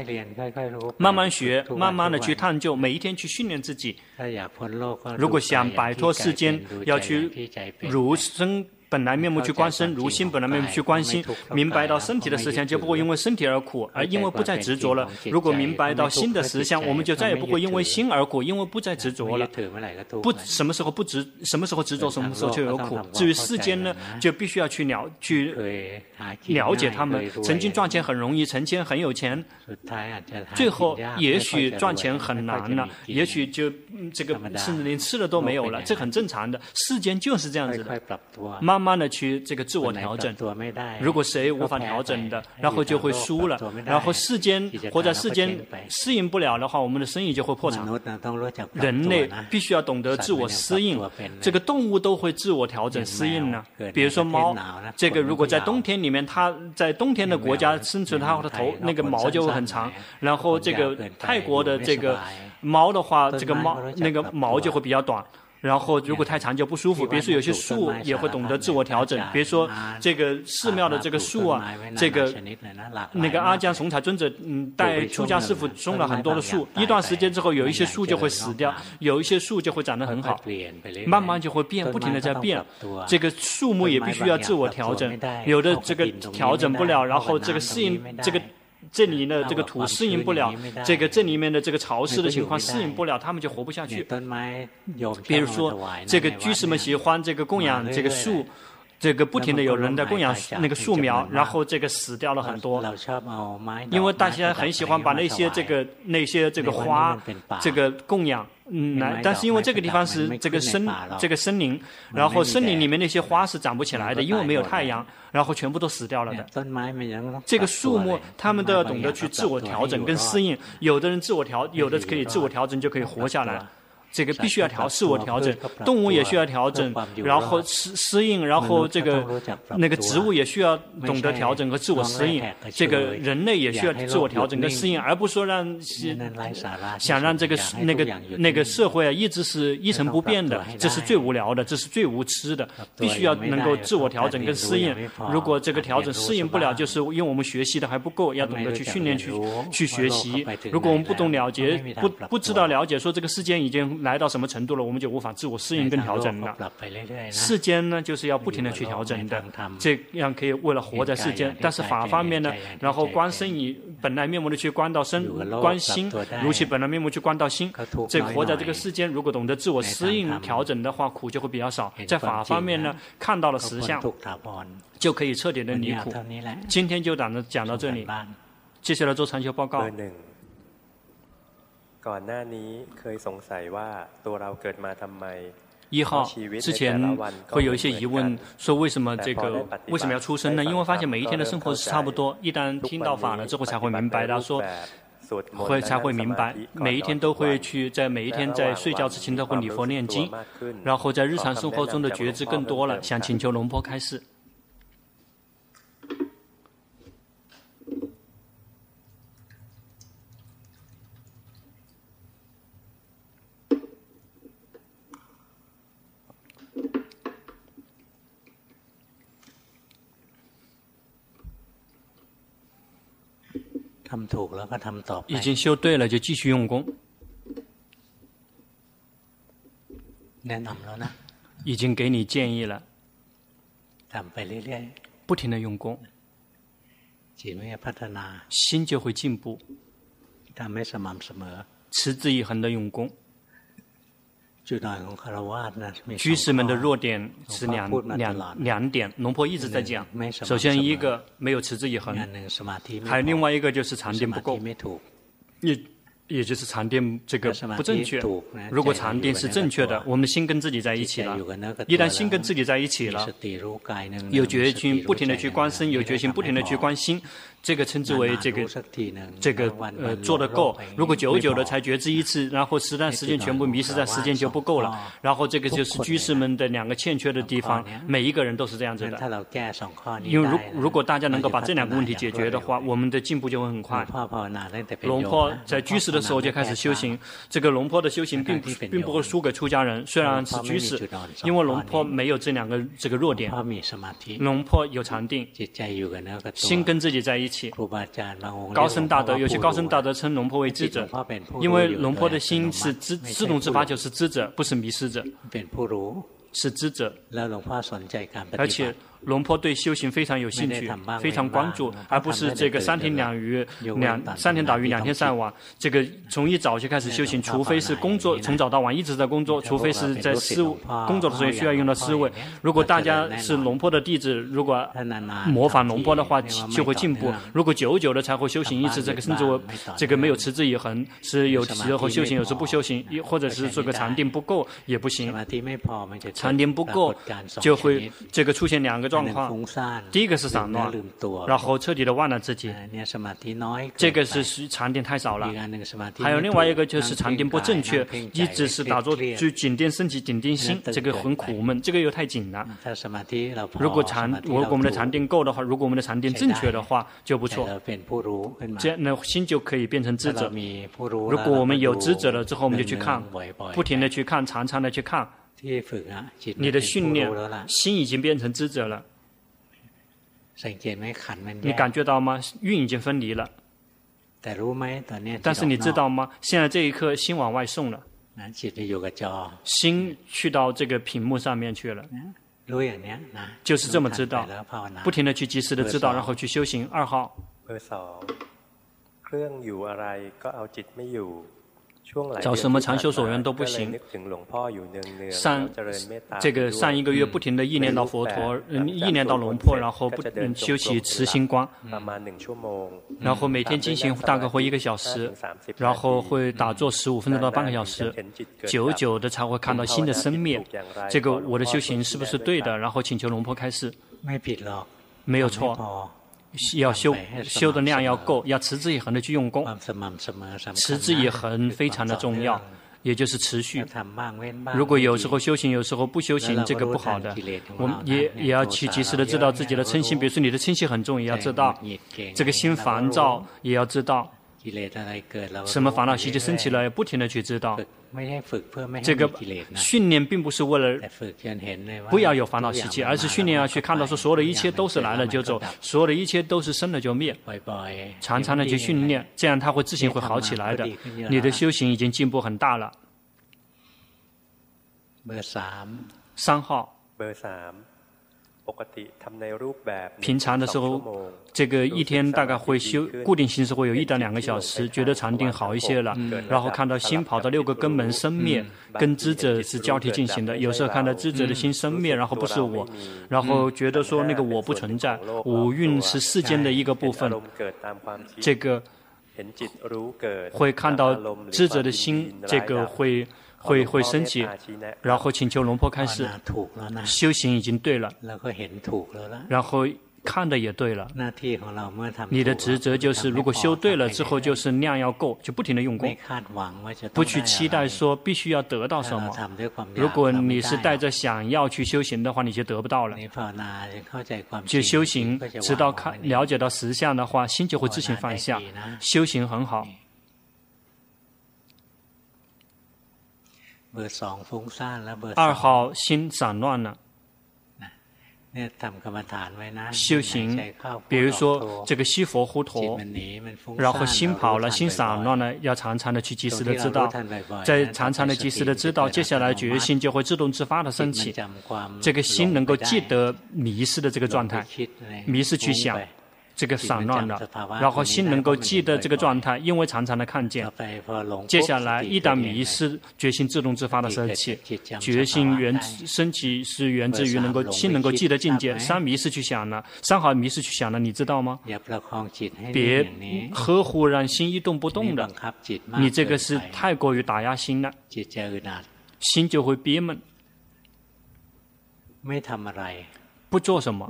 慢慢学，慢慢的去探究，每一天去训练自己。如果想摆脱世间，要去如生。本来面目去观身，如心本来面目去观心，明白到身体的实相，就不会因为身体而苦，而因为不再执着了。如果明白到心的实相，我们就再也不会因为心而苦，因为不再执着了。不，什么时候不执，什么时候执着，什么时候就有苦。至于世间呢，就必须要去了去了解他们。曾经赚钱很容易，曾经很有钱，最后也许赚钱很难了，也许就这个甚至连吃的都没有了，这很正常的。世间就是这样子的，妈。慢慢的去这个自我调整，如果谁无法调整的，然后就会输了。然后世间或者世间适应不了的话，我们的生意就会破产。人类必须要懂得自我适应，这个动物都会自我调整适应呢。比如说猫，这个如果在冬天里面，它在冬天的国家生存，它的头那个毛就会很长。然后这个泰国的这个猫的话，这个猫那个毛就会比较短。然后，如果太长就不舒服。比如说，有些树也会懂得自我调整。比如说，这个寺庙的这个树啊，这个那个阿姜崇才尊者，嗯，带出家师傅种了很多的树。一段时间之后，有一些树就会死掉，有一些树就会长得很好，慢慢就会变，不停的在变。这个树木也必须要自我调整，有的这个调整不了，然后这个适应这个。这里的这个土适应不了，这个这里面的这个潮湿的情况适应不了，他们就活不下去。比如说，这个居士们喜欢这个供养这个树，这个不停的有人在供养那个树苗，然后这个死掉了很多。因为大家很喜欢把那些这个那些这个花这个供养。嗯，来，但是因为这个地方是这个森，这个森林，然后森林里面那些花是长不起来的，因为没有太阳，然后全部都死掉了的。这个树木，他们都要懂得去自我调整跟适应，有的人自我调，有的可以自我调整就可以活下来。这个必须要调，自我调整，动物也需要调整，然后适适应，然后这个那个植物也需要懂得调整和自我适应，这个人类也需要自我调整跟适应，而不是说让想让这个那个那个社会啊一直是一成不变的，这是最无聊的，这是最无知的，必须要能够自我调整跟适应。如果这个调整适应不了，就是因为我们学习的还不够，要懂得去训练去去学习。如果我们不懂了解，不不知道了解，说这个世间已经。来到什么程度了，我们就无法自我适应跟调整了。世间呢，就是要不停的去调整的，这样可以为了活在世间。但是法方面呢，然后观身以本来面目的去观到身，观心如其本来面目去观到心。这活在这个世间，如果懂得自我适应调整的话，苦就会比较少。在法方面呢，看到了实相，就可以彻底的离苦。今天就讲到讲到这里，接下来做禅修报告。一号之前会有一些疑问，说为什么这个为什么要出生呢？因为发现每一天的生活是差不多，一旦听到法了之后才会明白。他说。会才会明白，每一天都会去，在每一天在睡觉之前都会礼佛念经，然后在日常生活中的觉知更多了。想请求龙婆开示。已经修对了，就继续用功。已经给你建议了，不停的用功，心就会进步，持之以恒的用功。居士们的弱点是两两两点，龙婆一直在讲。首先一个没有持之以恒，还有另外一个就是禅定不够。也。也就是禅定这个不正确。如果禅定是正确的，我们的心跟自己在一起了。一旦心跟自己在一起了，有决心不停的去观身，有决心不停的去观心，这个称之为这个这个呃做得够。如果久久的才觉知一次，然后时段时间全部迷失在时间就不够了。然后这个就是居士们的两个欠缺的地方，每一个人都是这样子的。因为如如果大家能够把这两个问题解决的话，我们的进步就会很快。龙坡在居士的时候就开始修行，这个龙坡的修行并不并不会输给出家人，虽然是居士，因为龙坡没有这两个这个弱点。龙坡有禅定，心跟自己在一起。高僧大德，有些高僧大德称龙婆为智者，因为龙婆的心是知自动自发，就是知者，不是迷失者，是知者，而且。龙坡对修行非常有兴趣，非常关注，而不是这个三天两鱼两三天打鱼两天晒网。这个从一早就开始修行，除非是工作从早到晚一直在工作，除非是在思工作的时候需要用到思维。如果大家是龙坡的弟子，如果模仿龙坡的话，就会进步。如果久久的才会修行一次，这个甚至我这个没有持之以恒，是有时候修行，有时候不修行，或者是这个禅定不够也不行。禅定不够就会这个出现两个。状况，第一个是散乱，然后彻底的忘了自己，这个是禅定太少了。还有另外一个就是禅定不正确，一直是打坐就紧盯身体、紧盯心，这个很苦闷，这个又太紧了。如果禅，如果我们的禅定够的话，如果我们的禅定正确的话就不错，这样那心就可以变成智者。如果我们有智者了之后，我们就去看，不停的去看，常常的去看。你的训练，心已经变成知者了。你感觉到吗？运已经分离了。但是你知道吗？现在这一刻，心往外送了。心去到这个屏幕上面去了。就是这么知道，不停的去及时的知道，然后去修行。二号。找什么长修所缘都不行。上这个上一个月不停的意念到佛陀，嗯，意念到龙婆，然后不修起慈心观，然后每天进行大概会一个小时，然后会打坐十五分钟到半个小时，久久的才会看到新的生灭。这个我的修行是不是对的？然后请求龙婆开示。没有错。要修修的量要够，要持之以恒的去用功，持之以恒非常的重要，也就是持续。如果有时候修行，有时候不修行，这个不好的。我们也也要去及时的知道自己的嗔心，比如说你的嗔心很重，也要知道这个心烦躁，也要知道。什么烦恼习气升起来，不停的去知道。这个训练并不是为了不要有烦恼习气，而是训练要去看到说，所有的一切都是来了就走，所有的一切都是生了就灭。常常的去训练，这样他会自行会好起来的。你的修行已经进步很大了。三号。平常的时候，这个一天大概会修固定形式会有一到两个小时，觉得禅定好一些了，然后看到心跑到六个根门生灭，跟知者是交替进行的。有时候看到知者的心生灭，然后不是我，然后觉得说那个我不存在，五蕴是世间的一个部分，这个会看到智者的心，这个会。会会升起，然后请求龙婆开示，修行已经对了，然后看的也对了。你的职责就是，如果修对了之后，就是量要够，就不停的用功，不去期待说必须要得到什么。如果你是带着想要去修行的话，你就得不到了。就修行，直到看了解到实相的话，心就会自行放下。修行很好。二号心散乱了。修行，比如说这个西佛护陀，然后心跑了，心散乱了，要常常的去及时的知道，在常常的及时的知道，接下来决心就会自动自发的升起，这个心能够记得迷失的这个状态，迷失去想。这个散乱了，然后心能够记得这个状态，因为常常的看见。接下来一旦迷失，决心自动自发的升起，决心源升起是源自于能够心能够记得境界。三迷失去想了，三好迷失去想了，你知道吗？别呵护让心一动不动的，你这个是太过于打压心了，心就会憋闷。不做什么，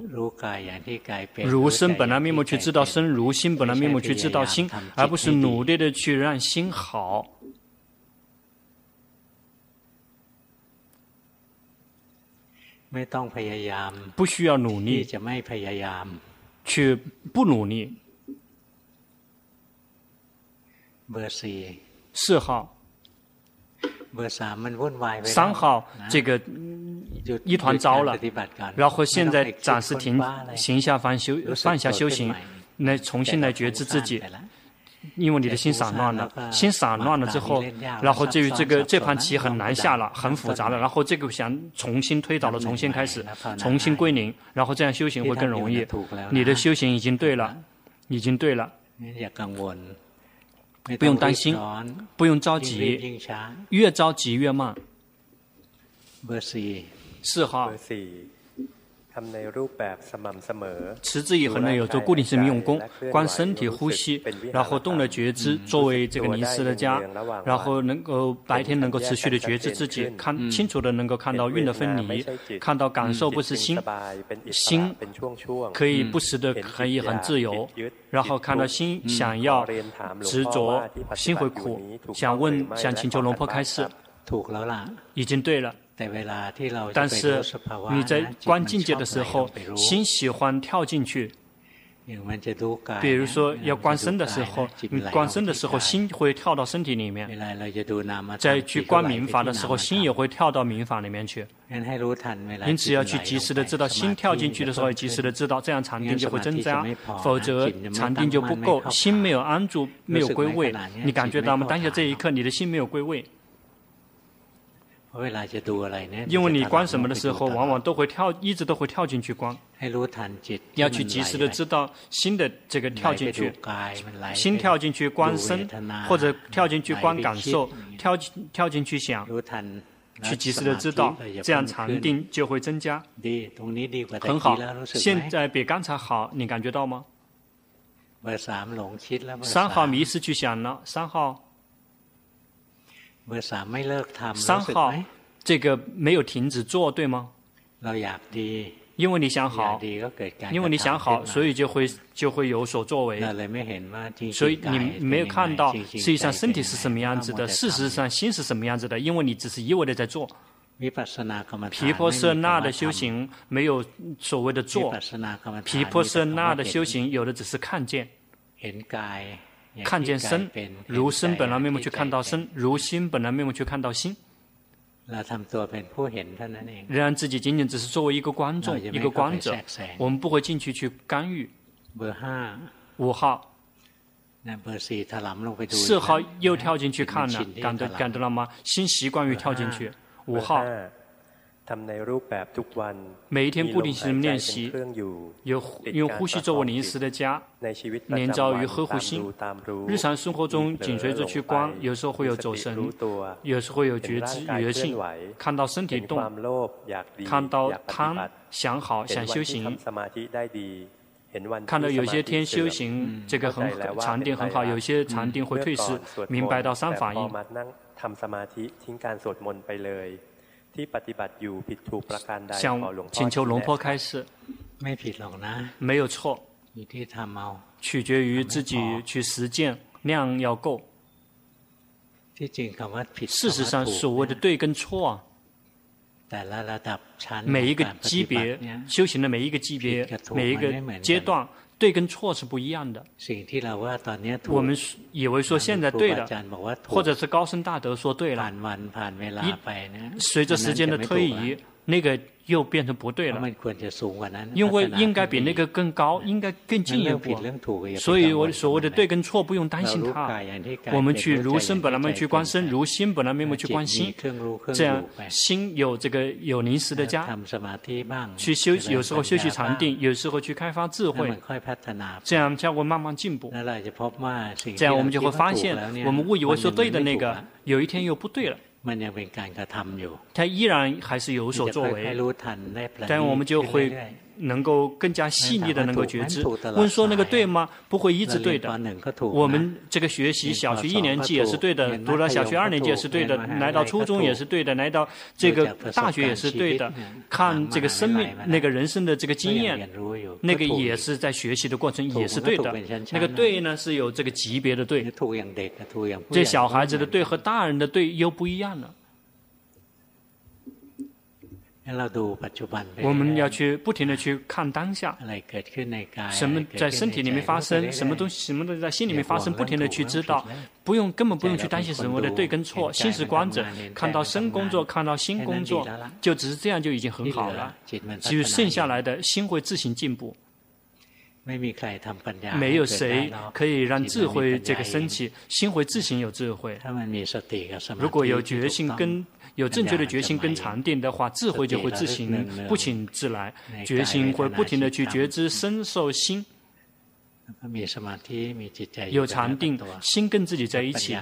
如生本来面目去知道生，如心本来面目去知道心，而不是努力的去让心好。不需要努力，去不努力。四号。三号，这个一团糟了，然后现在暂时停，行下放修，放下修行，来重新来觉知自己，因为你的心散乱了，心散乱了之后，然后至于这个这盘棋很难下了，很复杂了，然后这个想重新推倒了，重新开始，重新归零，然后这样修行会更容易。你的修行已经对了，已经对了。不用担心，不用着急，越着急越慢。四号。持之以恒的有做固定性用功，观身体呼吸，然后动了觉知作为这个临时的家，然后能够白天能够持续的觉知自己，看清楚的能够看到运的分离，看到感受不是心，心可以不时的可以很自由，然后看到心想要执着，心会苦，想问想请求龙婆开示，已经对了。但是你在观境界的时候，心喜欢跳进去。比如说要观身的时候，你观身的时候，心会跳到身体里面；在去观明法的时候，心也会跳到明法里面去。因此要去及时的知道，心跳进去的时候，及时的知道，这样禅定就会增加；否则禅定就不够，心没有安住，没有归位。你感觉到吗？当下这一刻，你的心没有归位。因为你观什么的时候，往往都会跳，一直都会跳进去观。要去及时的知道新的这个跳进去，心跳进去观身，或者跳进去观感受，跳跳进去想，去及时的知道，这样禅定就会增加。很好，现在比刚才好，你感觉到吗？三号迷失去想了，三号。三号，这个没有停止做，对吗？因为你想好，因为你想好，所以就会就会有所作为。所以你没有看到，实际上身体是什么样子的，事实上心是什么样子的，因为你只是一味的在做。毗婆舍那的修行没有所谓的做，毗婆舍那的修行有的只是看见。看见身，如身本来面目去看到身，如心本来面目去看到心。让自己仅仅只是作为一个观众，一个观者，我们不会进去去干预。五号，四号又跳进去看了，感得感到了吗？心习惯于跳进去。五号。每一天固定性练习，有用呼吸作为临时的家，连招于呵护心。日常生活中紧随着去观，有时候会有走神，有时候会有觉知觉性，看到身体动，看到贪想好想修行，看到有些天修行这个很禅定很好，有些禅定会退失，明白到三法印。想请求龙坡开示，没有错，取决于自己去实践，量要够。事实上，所谓的对跟错啊，每一个级别修行的每一个级别、每一个阶段，对跟错是不一样的。我们以为说现在对了，或者是高僧大德说对了，一随着时间的推移，那个。又变成不对了，因为应该比那个更高，应该更进一步。所以我所谓的对跟错不用担心它。我们去如身本来面目去观身，如心本来面目去观心，这样心有这个有临时的家，去修有时候休息禅定，有时候去开发智慧，这样才会慢慢进步。这样我们就会发现，我们误以为说对的那个，有一天又不对了。他依然还是有所作为，但我们就会能够更加细腻的能够觉知。问说那个对吗？不会一直对的。我们这个学习小学一年级也是对的，读了小学二年级也是对的，来到初中也是对的，来到这个大学也是对的。看这个生命那个人生的这个经验，那个也是在学习的过程也是对的。那个对呢是有这个级别的对，这小孩子的对和大人的对又不一样了。我们要去不停的去看当下，什么在身体里面发生，什么东西，什么东西在心里面发生，不停的去知道，不用根本不用去担心什么的对跟错，心是观者，看到生工作，看到心工作，就只是这样就已经很好了。至于剩下来的心会自行进步，没有谁可以让智慧这个升起，心会自行有智慧。如果有决心跟。有正确的决心跟禅定的话，智慧就会自行不请自来。决心会不停的去觉知身受心。有禅定，心跟自己在一起，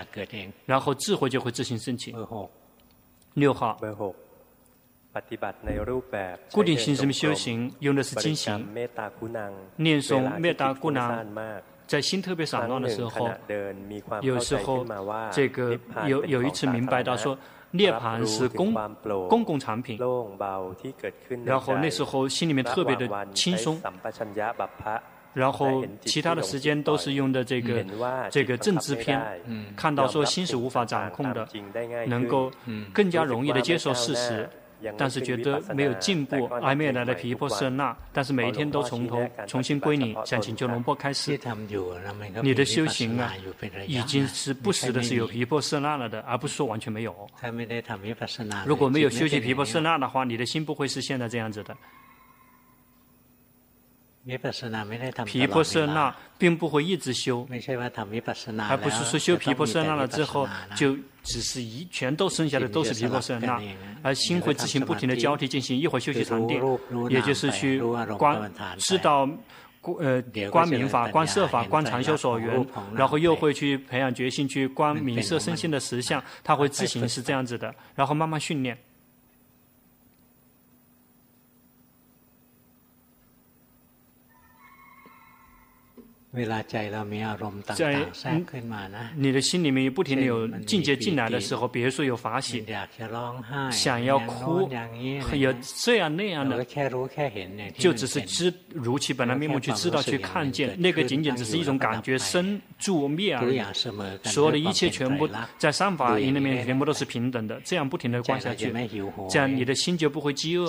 然后智慧就会自行升起。六号，固定型什么修行用的是经行，念诵灭达姑囊，在心特别散乱的时候，有时候这个有有一次明白到说。涅槃是公公共产品，然后那时候心里面特别的轻松，然后其他的时间都是用的这个这个正知篇，看到说心是无法掌控的，能够更加容易的接受事实。但是觉得没有进步，还没有来的皮婆舍那，但是每一天都从头重新归你，想请求龙波开示。你的修行啊，已经是不时的是有皮婆舍那了的，而不是说完全没有。如果没有修习皮婆舍那的话，你的心不会是现在这样子的。皮婆舍那并不会一直修，而不是说修皮婆舍那了之后就只是一全都剩下的都是皮婆舍那，而心会自行不停的交替进行，一会儿休息禅定，也就是去观知道呃观明法、观色法、观禅修所缘，然后又会去培养决心去观明色身心的实相，他会自行是这样子的，然后慢慢训练。在你的心里面不停的有境界进来的时候，比如说有法喜，想要哭，有这样那样的，就只是知如其本来面目去知道去看见，那个仅仅只是一种感觉生住灭而已。所有的一切全部在三法印里面全部都是平等的，这样不停的观下去，这样你的心就不会饥饿。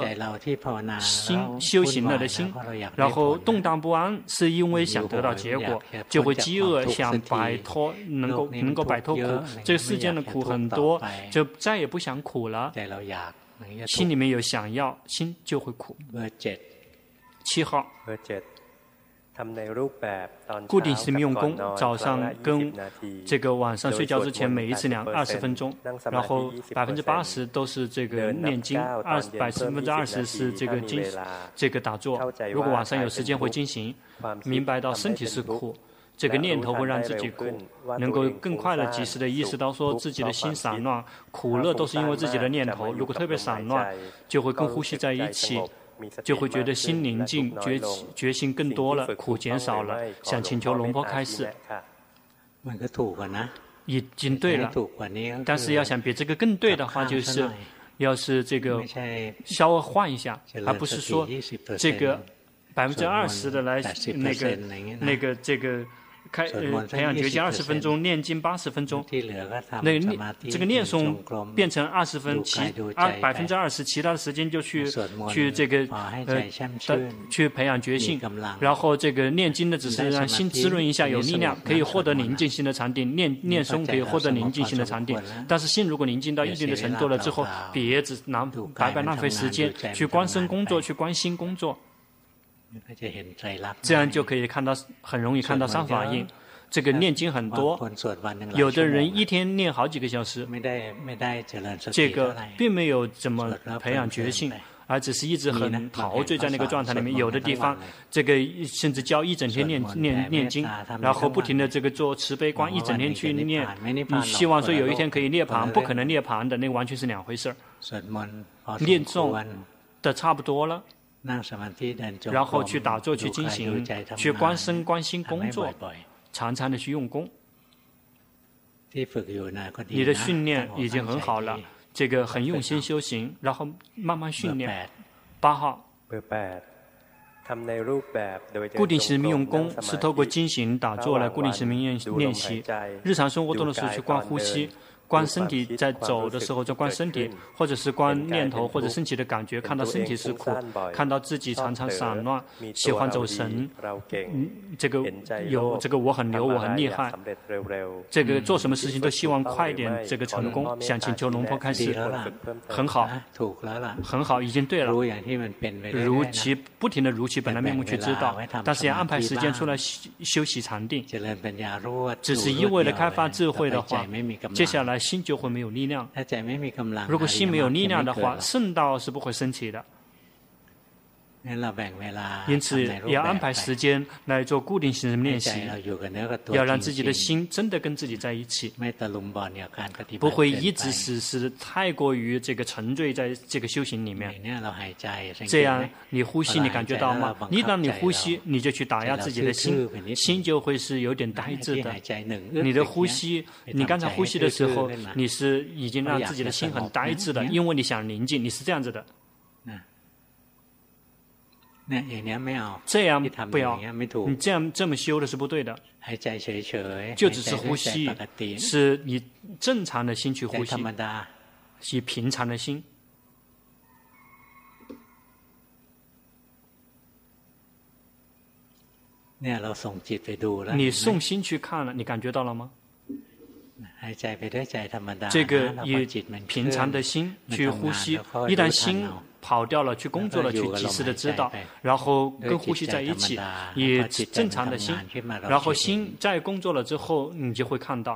心修行了的心，然后动荡不安，是因为想得到结。结果就会饥饿，想摆脱，能够能够摆脱苦。这个世间的苦很多，就再也不想苦了。心里面有想要，心就会苦。七号。固定性用功，早上跟这个晚上睡觉之前每一次两二十分钟，然后百分之八十都是这个念经，二百分之二十是这个经这个打坐。如果晚上有时间会进行，明白到身体是苦，这个念头会让自己苦，能够更快的及时的意识到说自己的心散乱，苦乐都是因为自己的念头。如果特别散乱，就会跟呼吸在一起。就会觉得心宁静，觉觉心更多了，苦减少了。想请求龙波开示，已经对了，但是要想比这个更对的话，就是要是这个稍微换一下，而不是说这个。百分之二十的来那个那个这个。开呃，培养觉性二十分钟，念经八十分钟，那个念这个念诵变成二十分，其二百分之二十，其他的时间就去去这个呃去培养觉性，然后这个念经的只是让心滋润一下，有力量，可以获得宁静心的禅定，念念诵可以获得宁静心的禅定，但是心如果宁静到一定的程度了之后，别只浪白白浪费时间去关身工作，去关心工作。这样就可以看到，很容易看到三法印。这个念经很多，有的人一天念好几个小时，这个并没有怎么培养觉性，而只是一直很陶醉在那个状态里面。有的地方，这个甚至教一整天念念念经，然后不停的这个做慈悲观，一整天去念，你希望说有一天可以涅槃，不可能涅槃的，那个完全是两回事儿。念诵的差不多了。然后去打坐，去进行，去观身关心工作，常常的去用功。你的训练已经很好了，这个很用心修行，然后慢慢训练。八号，固定型命用功是透过进行打坐来固定型命练练习，日常生活中的时候去观呼吸。观身体在走的时候就观身体，或者是观念头或者身体的感觉，看到身体是苦，看到自己常常散乱，喜欢走神，嗯，这个有这个我很牛，我很厉害，这个做什么事情都希望快点这个成功，想请求龙婆开始，很好，很好，已经对了，如其不停的如其本来面目去知道，但是要安排时间出来休休息禅定，只是一味的开发智慧的话，接下来。心就会没有力量。如果心没有力量的话，圣道是不会升起的。因此，要安排时间来做固定型的练习，要让自己的心真的跟自己在一起，不会一直是是太过于这个沉醉在这个修行里面。这样，你呼吸，你感觉到吗？一旦你呼吸，你就去打压自己的心，心就会是有点呆滞的。你的呼吸，你刚才呼吸的时候，你是已经让自己的心很呆滞的，因为你想宁静，你是这样子的。这样不要，你这样这么修的是不对的。就只是呼吸，是以正常的心去呼吸，以平常的心。你送心去看了，你感觉到了吗？这个以平常的心去呼吸，一旦心。跑掉了，去工作了，去及时的知道，然后跟呼吸在一起，以正常的心，然后心在工作了之后，你就会看到，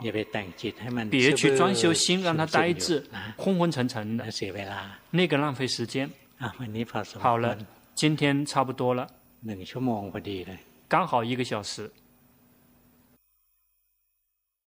别去装修心，让它呆滞、昏昏沉沉的，那个浪费时间。好了，今天差不多了，刚好一个小时。